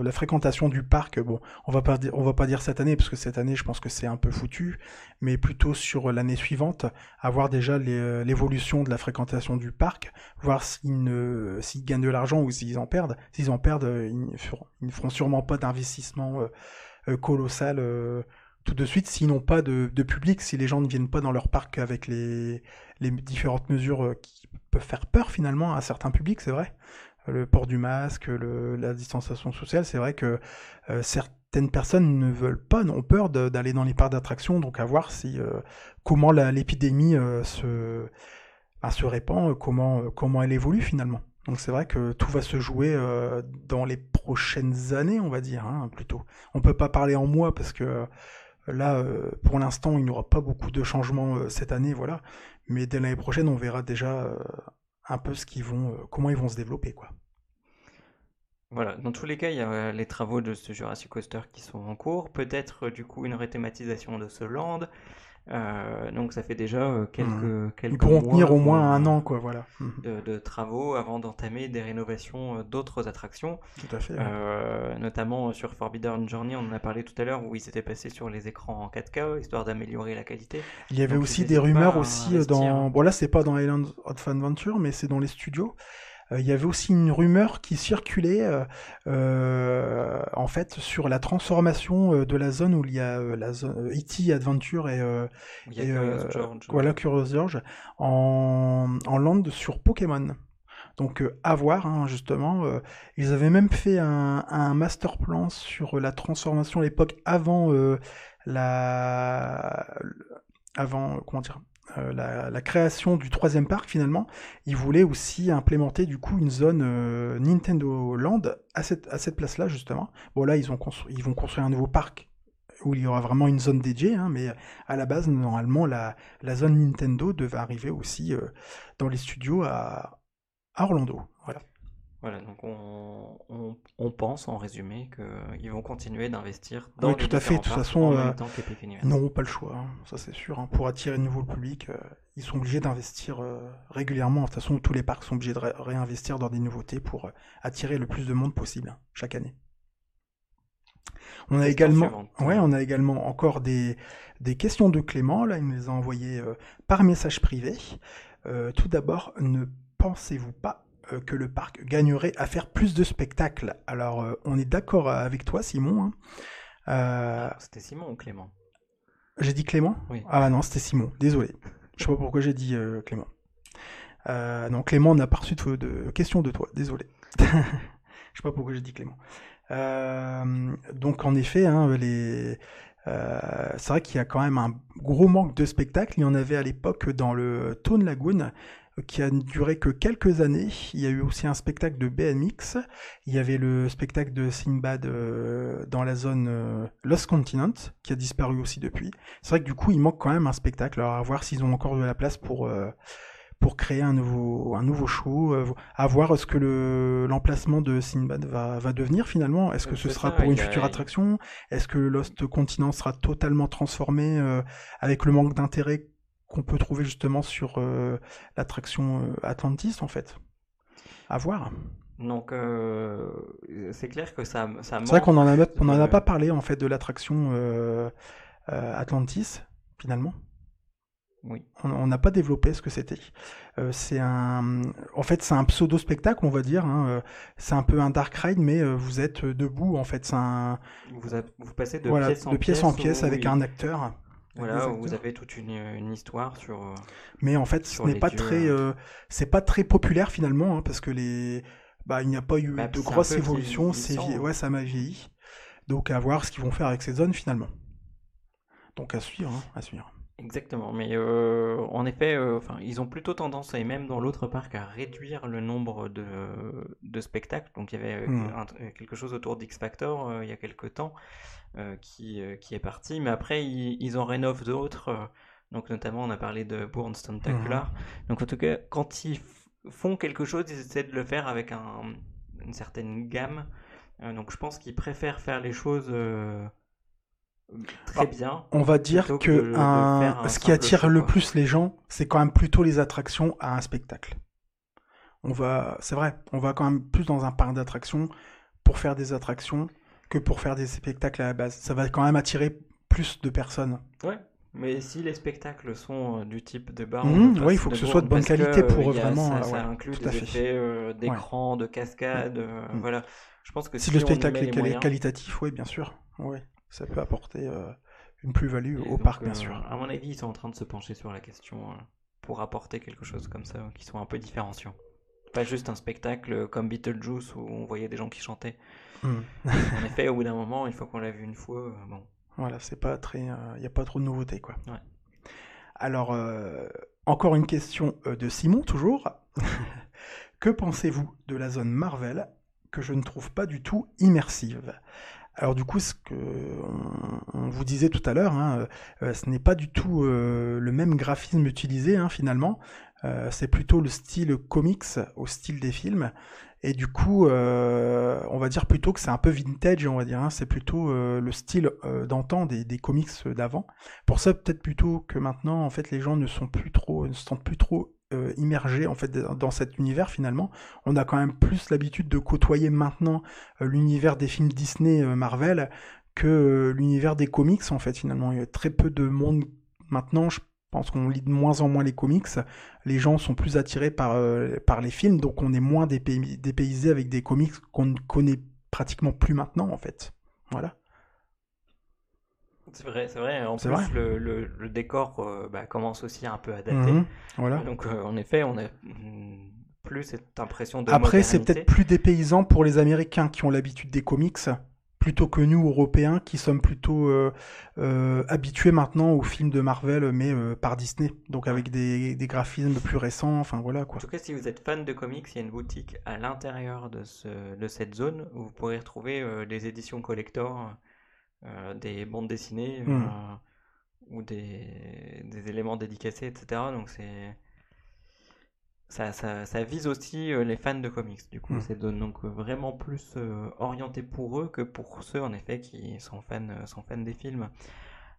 la fréquentation du parc? Bon, on va pas on va pas dire cette année parce que cette année, je pense que c'est un peu foutu, mais plutôt sur l'année suivante, à voir déjà les- l'évolution de la fréquentation du parc, voir s'ils ne- s'ils gagnent de l'argent ou s'ils en perdent. S'ils en perdent, euh, ils ne feront, sûrement pas d'investissement euh, euh, colossal. euh, tout de suite, s'ils n'ont pas de, de public, si les gens ne viennent pas dans leur parc avec les, les différentes mesures euh, qui peuvent faire peur finalement à certains publics, c'est vrai. Le port du masque, la distanciation sociale, c'est vrai que euh, certaines personnes ne veulent pas, ont peur d'aller dans les parcs d'attractions, donc à voir si euh, comment l'épidémie euh, se, ben, se répand, comment, comment elle évolue finalement. Donc c'est vrai que tout va se jouer dans les prochaines années, on va dire, hein, plutôt. On peut pas parler en mois parce que là, pour l'instant, il n'y aura pas beaucoup de changements cette année, voilà. Mais dès l'année prochaine, on verra déjà un peu ce qu'ils vont, euh, comment ils vont se développer, quoi. Voilà, dans tous les cas, il y a euh, les travaux de ce Jurassic Coaster qui sont en cours. Peut-être euh, du coup une rethématisation de ce land. Euh, donc ça fait déjà euh, quelques, quelques Ils pourront mois tenir au moins qu'on- un an, quoi, voilà. Mhm. de, de travaux avant d'entamer des rénovations euh, d'autres attractions, Tout à fait. ouais. Euh, notamment sur Forbidden Journey, on en a parlé tout à l'heure, où ils étaient passés sur les écrans en 4K, histoire d'améliorer la qualité. Il y avait donc aussi des rumeurs aussi euh, dans. Bon là c'est pas dans Island of Adventure, mais c'est dans les studios. Euh, il y avait aussi une rumeur qui circulait euh, euh, en fait sur la transformation de la zone où il y a la zone E.T. Adventure et, Curious George. voilà Curious George en, en land sur Pokémon. Donc euh, à voir hein, justement. euh, ils avaient même fait un, un master plan sur la transformation à l'époque avant euh, la avant comment dire euh, la, création du troisième parc finalement. Ils voulaient aussi implémenter du coup une zone euh, Nintendo Land à cette à cette place là justement. Bon là ils ils vont construire un nouveau parc où il y aura vraiment une zone dédiée, hein, mais à la base, normalement, la, zone Nintendo devait arriver aussi euh, dans les studios à Orlando. Voilà. Donc on, on, on pense en résumé qu'ils vont continuer d'investir dans Oui, les tout à fait, de toute façon, euh. Ils n'auront pas le choix, hein, ça c'est sûr. hein. Pour attirer de nouveau public, euh, ils sont obligés d'investir euh, régulièrement. De toute façon, tous les parcs sont obligés de ré- réinvestir dans des nouveautés pour euh, attirer le plus de monde possible hein, chaque année. On a également, ouais, on a également encore des, des questions de Clément. Là, il nous les a envoyées par message privé. Tout d'abord, ne pensez-vous pas que le parc gagnerait à faire plus de spectacles. Alors, euh, on est d'accord avec toi, Simon. hein. Euh, C'était Simon ou Clément? j'ai dit Clément? Oui. Ah non, c'était Simon. Désolé. Je sais pas pourquoi j'ai dit euh, Clément. Euh, non, Clément n'a pas reçu de, de questions de toi. Désolé. Je sais pas pourquoi j'ai dit Clément. Euh, donc en effet, hein, les, euh, c'est vrai qu'il y a quand même un gros manque de spectacles. Il y en avait à l'époque dans le Tone Lagoon euh, qui a duré que quelques années. Il y a eu aussi un spectacle de BMX. Il y avait le spectacle de Sinbad euh, dans la zone euh, Lost Continent qui a disparu aussi depuis. C'est vrai que du coup, il manque quand même un spectacle. Alors à voir s'ils ont encore de la place pour euh, pour créer un nouveau un nouveau show. à voir ce que le l'emplacement de Sinbad va va devenir finalement. Est-ce que ce sera pour une future attraction? Est-ce que Lost Continent sera totalement transformé avec le manque d'intérêt qu'on peut trouver justement sur euh, l'attraction euh, Atlantis en fait À voir. Donc, euh, c'est clair que ça, ça C'est vrai qu'on en a on en a pas parlé en fait de l'attraction Atlantis finalement. Oui. On n'a pas développé ce que c'était. Euh, c'est un, en fait, c'est un pseudo spectacle, on va dire. hein, C'est un peu un dark ride, mais vous êtes debout. En fait, c'est un, Vous, a- vous passez de voilà, pièce en de pièce en pièce où avec un acteur. Voilà, où vous avez toute une, une histoire sur. euh, Mais en fait, ce n'est pas dieux, très, hein. euh, c'est pas très populaire finalement, hein, parce que les, bah, il n'y a pas eu Bah, de peu évolutions. C'est hein. ouais, ça m'a vieilli. Donc à voir ce qu'ils vont faire avec ces zones finalement. Donc à suivre, hein, à suivre. Exactement, mais euh, en effet, euh, ils ont plutôt tendance, et même dans l'autre parc, à réduire le nombre de, de spectacles. Donc il y avait euh, un- quelque chose autour d'X Factor euh, il y a quelques temps euh, qui, euh, qui est parti, mais après ils, ils en rénovent d'autres. euh, donc notamment, on a parlé de Bourne Tentacular. Donc en tout cas, quand ils font quelque chose, ils essaient de le faire avec un, une certaine gamme. Euh, donc je pense qu'ils préfèrent faire les choses euh, très Ah, bien. On va dire que de- de un- faire un ce qui attire le plus les gens, c'est quand même plutôt les attractions à un spectacle. On va, c'est vrai, on va quand même plus dans un parc d'attractions pour faire des attractions que pour faire des spectacles à la base. Ça va quand même attirer plus de personnes. Ouais, mais si les spectacles sont euh, du type de bar, ouais, il faut que ce soit de bonne qualité pour vraiment, Ça, euh, ça ouais, inclut tout à des fait. effets euh, d'écran, de cascade, euh, Mhm. voilà. Je pense que Si si, le spectacle est moyens, qualitatif, oui, bien sûr. Oui, ça peut apporter euh, une plus-value au donc, parc, bien euh, sûr. À mon avis, ils sont en train de se pencher sur la question euh, pour apporter quelque chose comme ça, qui soit un peu différenciant. Pas juste un spectacle comme Beetlejuice où on voyait des gens qui chantaient. Mhm. En effet, au bout d'un moment, une fois qu'on l'a vu une fois, euh, bon. Voilà, c'est pas très, il n'y a pas trop de nouveautés, quoi. Ouais. Alors, euh, encore une question euh, de Simon, toujours. que pensez-vous de la zone Marvel que je ne trouve pas du tout immersive? Alors du coup, ce que on, vous disait tout à l'heure, hein, euh, ce n'est pas du tout euh, le même graphisme utilisé hein, finalement. Euh, c'est plutôt le style comics au style des films. Et du coup, euh, on va dire plutôt que c'est un peu vintage, on va dire. hein. c'est plutôt euh, le style d'antan des, comics d'avant. Pour ça, peut-être plutôt que maintenant, en fait, les gens ne sont plus trop, ne se sentent plus trop immergés en fait dans cet univers finalement. On a quand même plus l'habitude de côtoyer maintenant l'univers des films Disney, Marvel, que l'univers des comics en fait finalement. Il y a très peu de monde maintenant. Pense qu'on lit de moins en moins les comics. Les gens sont plus attirés par euh, par les films, donc on est moins dépay- dépaysé avec des comics qu'on ne connaît pratiquement plus maintenant en fait. Voilà. C'est vrai, c'est vrai. En plus, vrai. le, le- le décor euh, bah, commence aussi un peu à dater. Mhm. Voilà. Donc, euh, en effet, on a mm, plus cette impression de Après, c'est peut-être plus dépaysant pour les Américains qui ont l'habitude des comics, plutôt que nous, Européens, qui sommes plutôt euh, euh, habitués maintenant aux films de Marvel, mais euh, par Disney. Donc avec des, des graphismes plus récents, enfin voilà quoi. En tout cas, si vous êtes fan de comics, il y a une boutique à l'intérieur de, ce, de cette zone où vous pourrez retrouver des éditions collector, des bandes dessinées Mm. euh, ou des, des éléments dédicacés, etc. Donc c'est ça, ça, ça vise aussi euh, les fans de comics. Du coup, Mm. c'est donc euh, vraiment plus euh, orienté pour eux que pour ceux en effet qui sont fans, sont fans des films.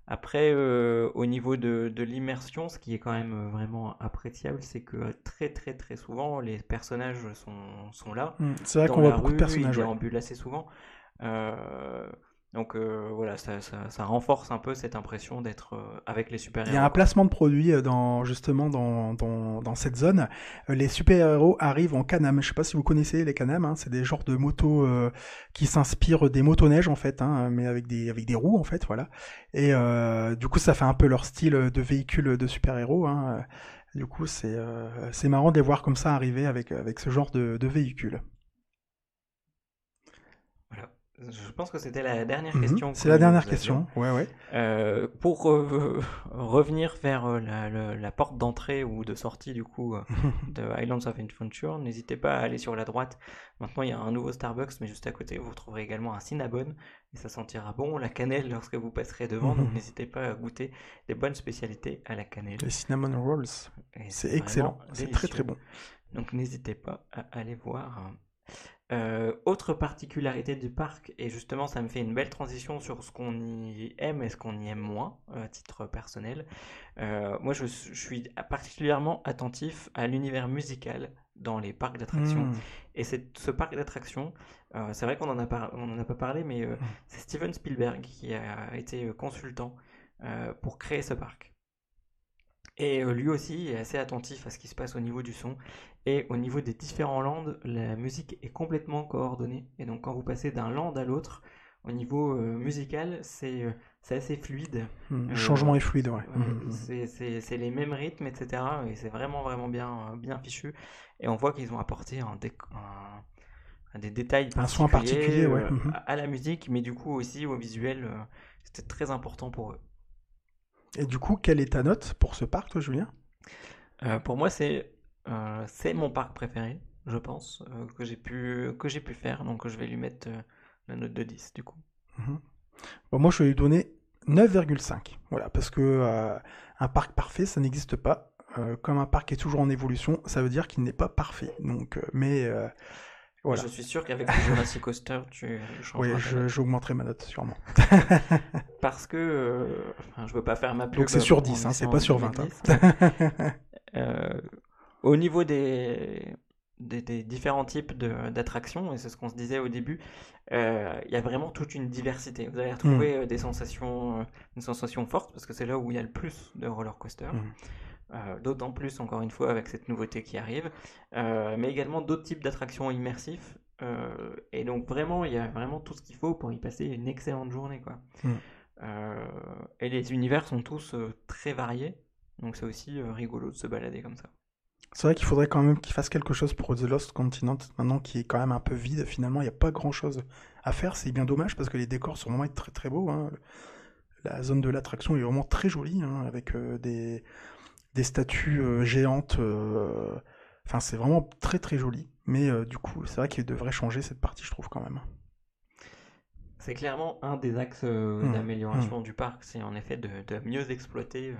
Après, euh, au niveau de, de l'immersion, ce qui est quand même vraiment appréciable, c'est que très très très souvent, les personnages sont, sont là. Mm. C'est vrai qu'on voit beaucoup de personnages. Ils ouais. déambulent assez souvent. Euh, Donc euh, voilà, ça, ça- ça renforce un peu cette impression d'être euh, avec les Il super-héros. y a un placement de produit euh, dans, justement dans, dans, dans cette zone. Les super-héros arrivent en Canam. Je sais pas si vous connaissez les Canam. hein. C'est des genres de motos euh, qui s'inspirent des motoneiges en fait, hein, mais avec des avec des roues en fait, voilà. Et euh, du coup, ça fait un peu leur style de véhicule de super-héros. Hein. Du coup, c'est euh, c'est marrant de les voir comme ça arriver avec avec ce genre de, de véhicule. Je pense que c'était la dernière Mhm. question. C'est la dernière question. Ouais, ouais. Euh, pour euh, revenir vers euh, la, la- la porte d'entrée ou de sortie du coup de Islands of Adventure, n'hésitez pas à aller sur la droite. Maintenant, il y a un nouveau Starbucks, mais juste à côté, vous trouverez également un Cinnabon et ça sentira bon la cannelle lorsque vous passerez devant. Donc, n'hésitez pas à goûter des bonnes spécialités à la cannelle. Les cinnamon rolls. C'est excellent. C'est très très bon. Donc n'hésitez pas à aller voir. Euh, autre particularité du parc, et justement ça me fait une belle transition sur ce qu'on y aime et ce qu'on y aime moins, à titre personnel. Euh, moi je, je suis particulièrement attentif à l'univers musical dans les parcs d'attractions. Mm. Et c'est ce parc d'attractions, euh, c'est vrai qu'on en a par- a pas parlé, mais euh, c'est Steven Spielberg qui a été euh, consultant euh, pour créer ce parc. Et euh, lui aussi est assez attentif à ce qui se passe au niveau du son. Et au niveau des différents lands, la musique est complètement coordonnée. Et donc quand vous passez d'un land à l'autre, au niveau euh, musical, c'est euh, c'est assez fluide. Le Euh, changement est fluide, ouais. Ouais, Mm, mm. c'est- les mêmes rythmes, etc. Et c'est vraiment, vraiment bien, bien fichu. Et on voit qu'ils ont apporté un déc- un- des détails Un soin particulier, ouais. euh, Mhm. à, à la musique, mais du coup aussi au visuel. euh, C'était très important pour eux. Et du coup, quelle est ta note pour ce parc, toi, Julien? Euh, pour moi, c'est euh, c'est mon parc préféré, je pense, euh, que j'ai pu, que j'ai pu faire. Donc je vais lui mettre la note de 10 du coup. Mhm. Bon, moi, je vais lui donner 9,5. Voilà, parce que un parc parfait, ça n'existe pas. Comme un parc est toujours en évolution, ça veut dire qu'il n'est pas parfait. Donc, mais voilà. Je suis sûr qu'avec le Jurassic Coaster, tu changeras Oui, j'augmenterai ma note sûrement. Parce que, euh, enfin, je veux pas faire ma pub. Donc c'est sur en 10, hein, c'est pas sur 20. hein. 10. Euh, au niveau des, des, des différents types d'attractions, et c'est ce qu'on se disait au début, euh, il y a vraiment toute une diversité. Vous allez Hmm. retrouver euh, des sensations, euh, une sensation forte, parce que c'est là où il y a le plus de roller coaster. Mm. Euh, D'autant plus, encore une fois, avec cette nouveauté qui arrive, Euh, mais également d'autres types d'attractions immersifs. Euh, et donc vraiment, il y a vraiment tout ce qu'il faut pour y passer une excellente journée, quoi. Mm. Euh, et les univers sont tous très variés, donc c'est aussi rigolo de se balader comme ça. C'est vrai qu'il faudrait quand même qu'ils fassent quelque chose pour The Lost Continent, maintenant qui est quand même un peu vide. Finalement, il n'y a pas grand chose à faire. C'est bien dommage parce que les décors sont vraiment très très beaux. hein. La zone de l'attraction est vraiment très jolie, hein, avec euh, des, des statues euh, géantes. euh, Enfin, c'est vraiment très très joli. Mais euh, du coup, c'est vrai qu'il devrait changer cette partie, je trouve quand même. C'est clairement un des axes euh, Mm. d'amélioration du parc, c'est en effet de, de mieux exploiter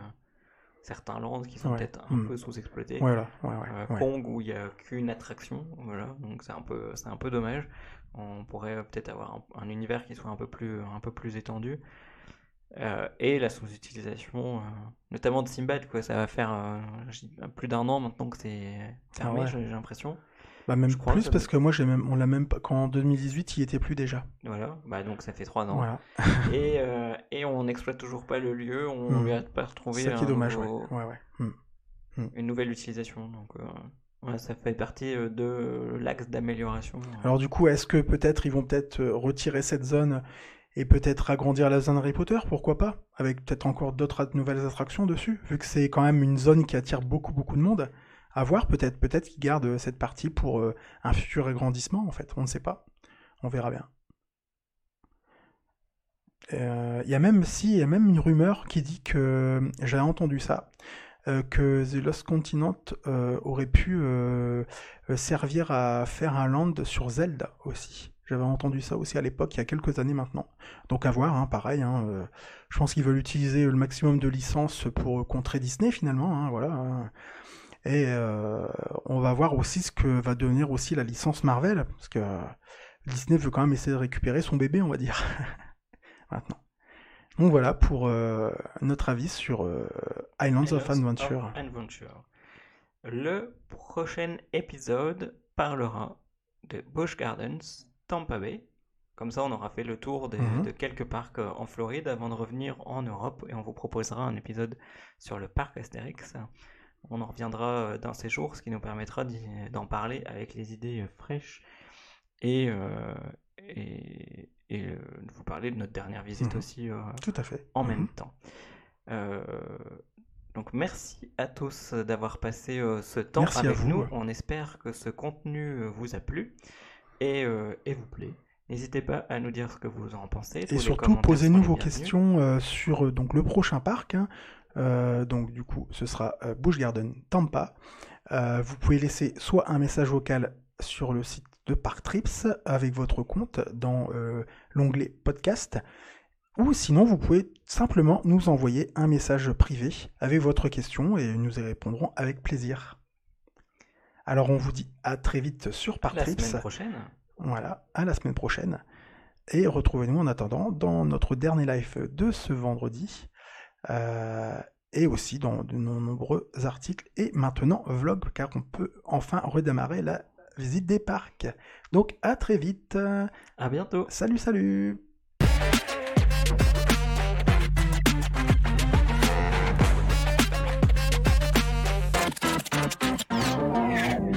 certains lands qui sont Ouais. peut-être un Mm. peu sous-exploités. Voilà, ouais, ouais, Euh, ouais. Kong où il n'y a qu'une attraction, voilà, donc c'est un peu, c'est un peu dommage. On pourrait peut-être avoir un, un univers qui soit un peu plus, un peu plus étendu. Euh, et la sous-utilisation, euh, notamment de Simbad, quoi, ça va faire euh, plus d'un an maintenant que c'est fermé, Ah ouais. j'ai l'impression. Bah, même je crois plus que- parce que moi, j'ai même, on l'a même pas. Quand en 2018, il était plus déjà. Voilà, bah donc ça fait trois ans. Voilà. Et, et on n'exploite toujours pas le lieu, on Mm. lui a pas retrouvé C'est qui est dommage, nouveau- ouais. Ouais, ouais. Mm. une nouvelle utilisation. Donc ouais, ça fait partie de l'axe d'amélioration. Alors du coup, est-ce que peut-être ils vont peut-être retirer cette zone et peut-être agrandir la zone Harry Potter, pourquoi pas Avec peut-être encore d'autres nouvelles attractions dessus, vu que c'est quand même une zone qui attire beaucoup beaucoup de monde. À voir peut-être, peut-être qu'ils gardent euh, cette partie pour euh, un futur agrandissement en fait, on ne sait pas. On verra bien. Euh, Il y a même si, y a même une rumeur qui dit que j'ai entendu ça, euh, que The Lost Continent euh, aurait pu euh, euh, servir à faire un land sur Zelda aussi. J'avais entendu ça aussi à l'époque, il y a quelques années maintenant. Donc à voir, hein, pareil. hein, euh, je pense qu'ils veulent utiliser le maximum de licences pour contrer Disney finalement. hein, voilà. Et euh, on va voir aussi ce que va devenir aussi la licence Marvel, parce que Disney veut quand même essayer de récupérer son bébé, on va dire. maintenant. Donc voilà pour euh, notre avis sur Islands of Adventure. of Adventure. Le prochain épisode parlera de Busch Gardens, Tampa Bay, Comme ça, on aura fait le tour des- Mhm. de quelques parcs euh, en Floride avant de revenir en Europe et on vous proposera un épisode sur le parc Astérix. On en reviendra euh, d'un séjour, ce qui nous permettra d'en parler avec les idées euh, fraîches et, euh, et, et, euh, de vous parler de notre dernière visite Mhm. aussi euh, Tout à fait. en Mhm. même temps. Euh, donc merci à tous d'avoir passé ce temps Merci avec nous. On espère que ce contenu vous a plu et, euh, et vous plaît. N'hésitez pas à nous dire ce que vous en pensez. Et surtout, posez-nous vos questions euh, sur euh, donc, le prochain parc. hein. Donc, du coup, ce sera Busch Garden Tampa. Vous pouvez laisser soit un message vocal sur le site de Park Trips avec votre compte dans l'onglet podcast. Ou sinon, vous pouvez simplement nous envoyer un message privé avec votre question et nous y répondrons avec plaisir. Alors, on vous dit à très vite sur Park La semaine prochaine. Voilà, à la semaine prochaine. Et retrouvez-nous en attendant dans notre dernier live de ce vendredi. euh, et aussi dans de nombreux articles et maintenant vlog, car on peut enfin redémarrer la visite des parcs. Donc à très vite. À bientôt. Salut, salut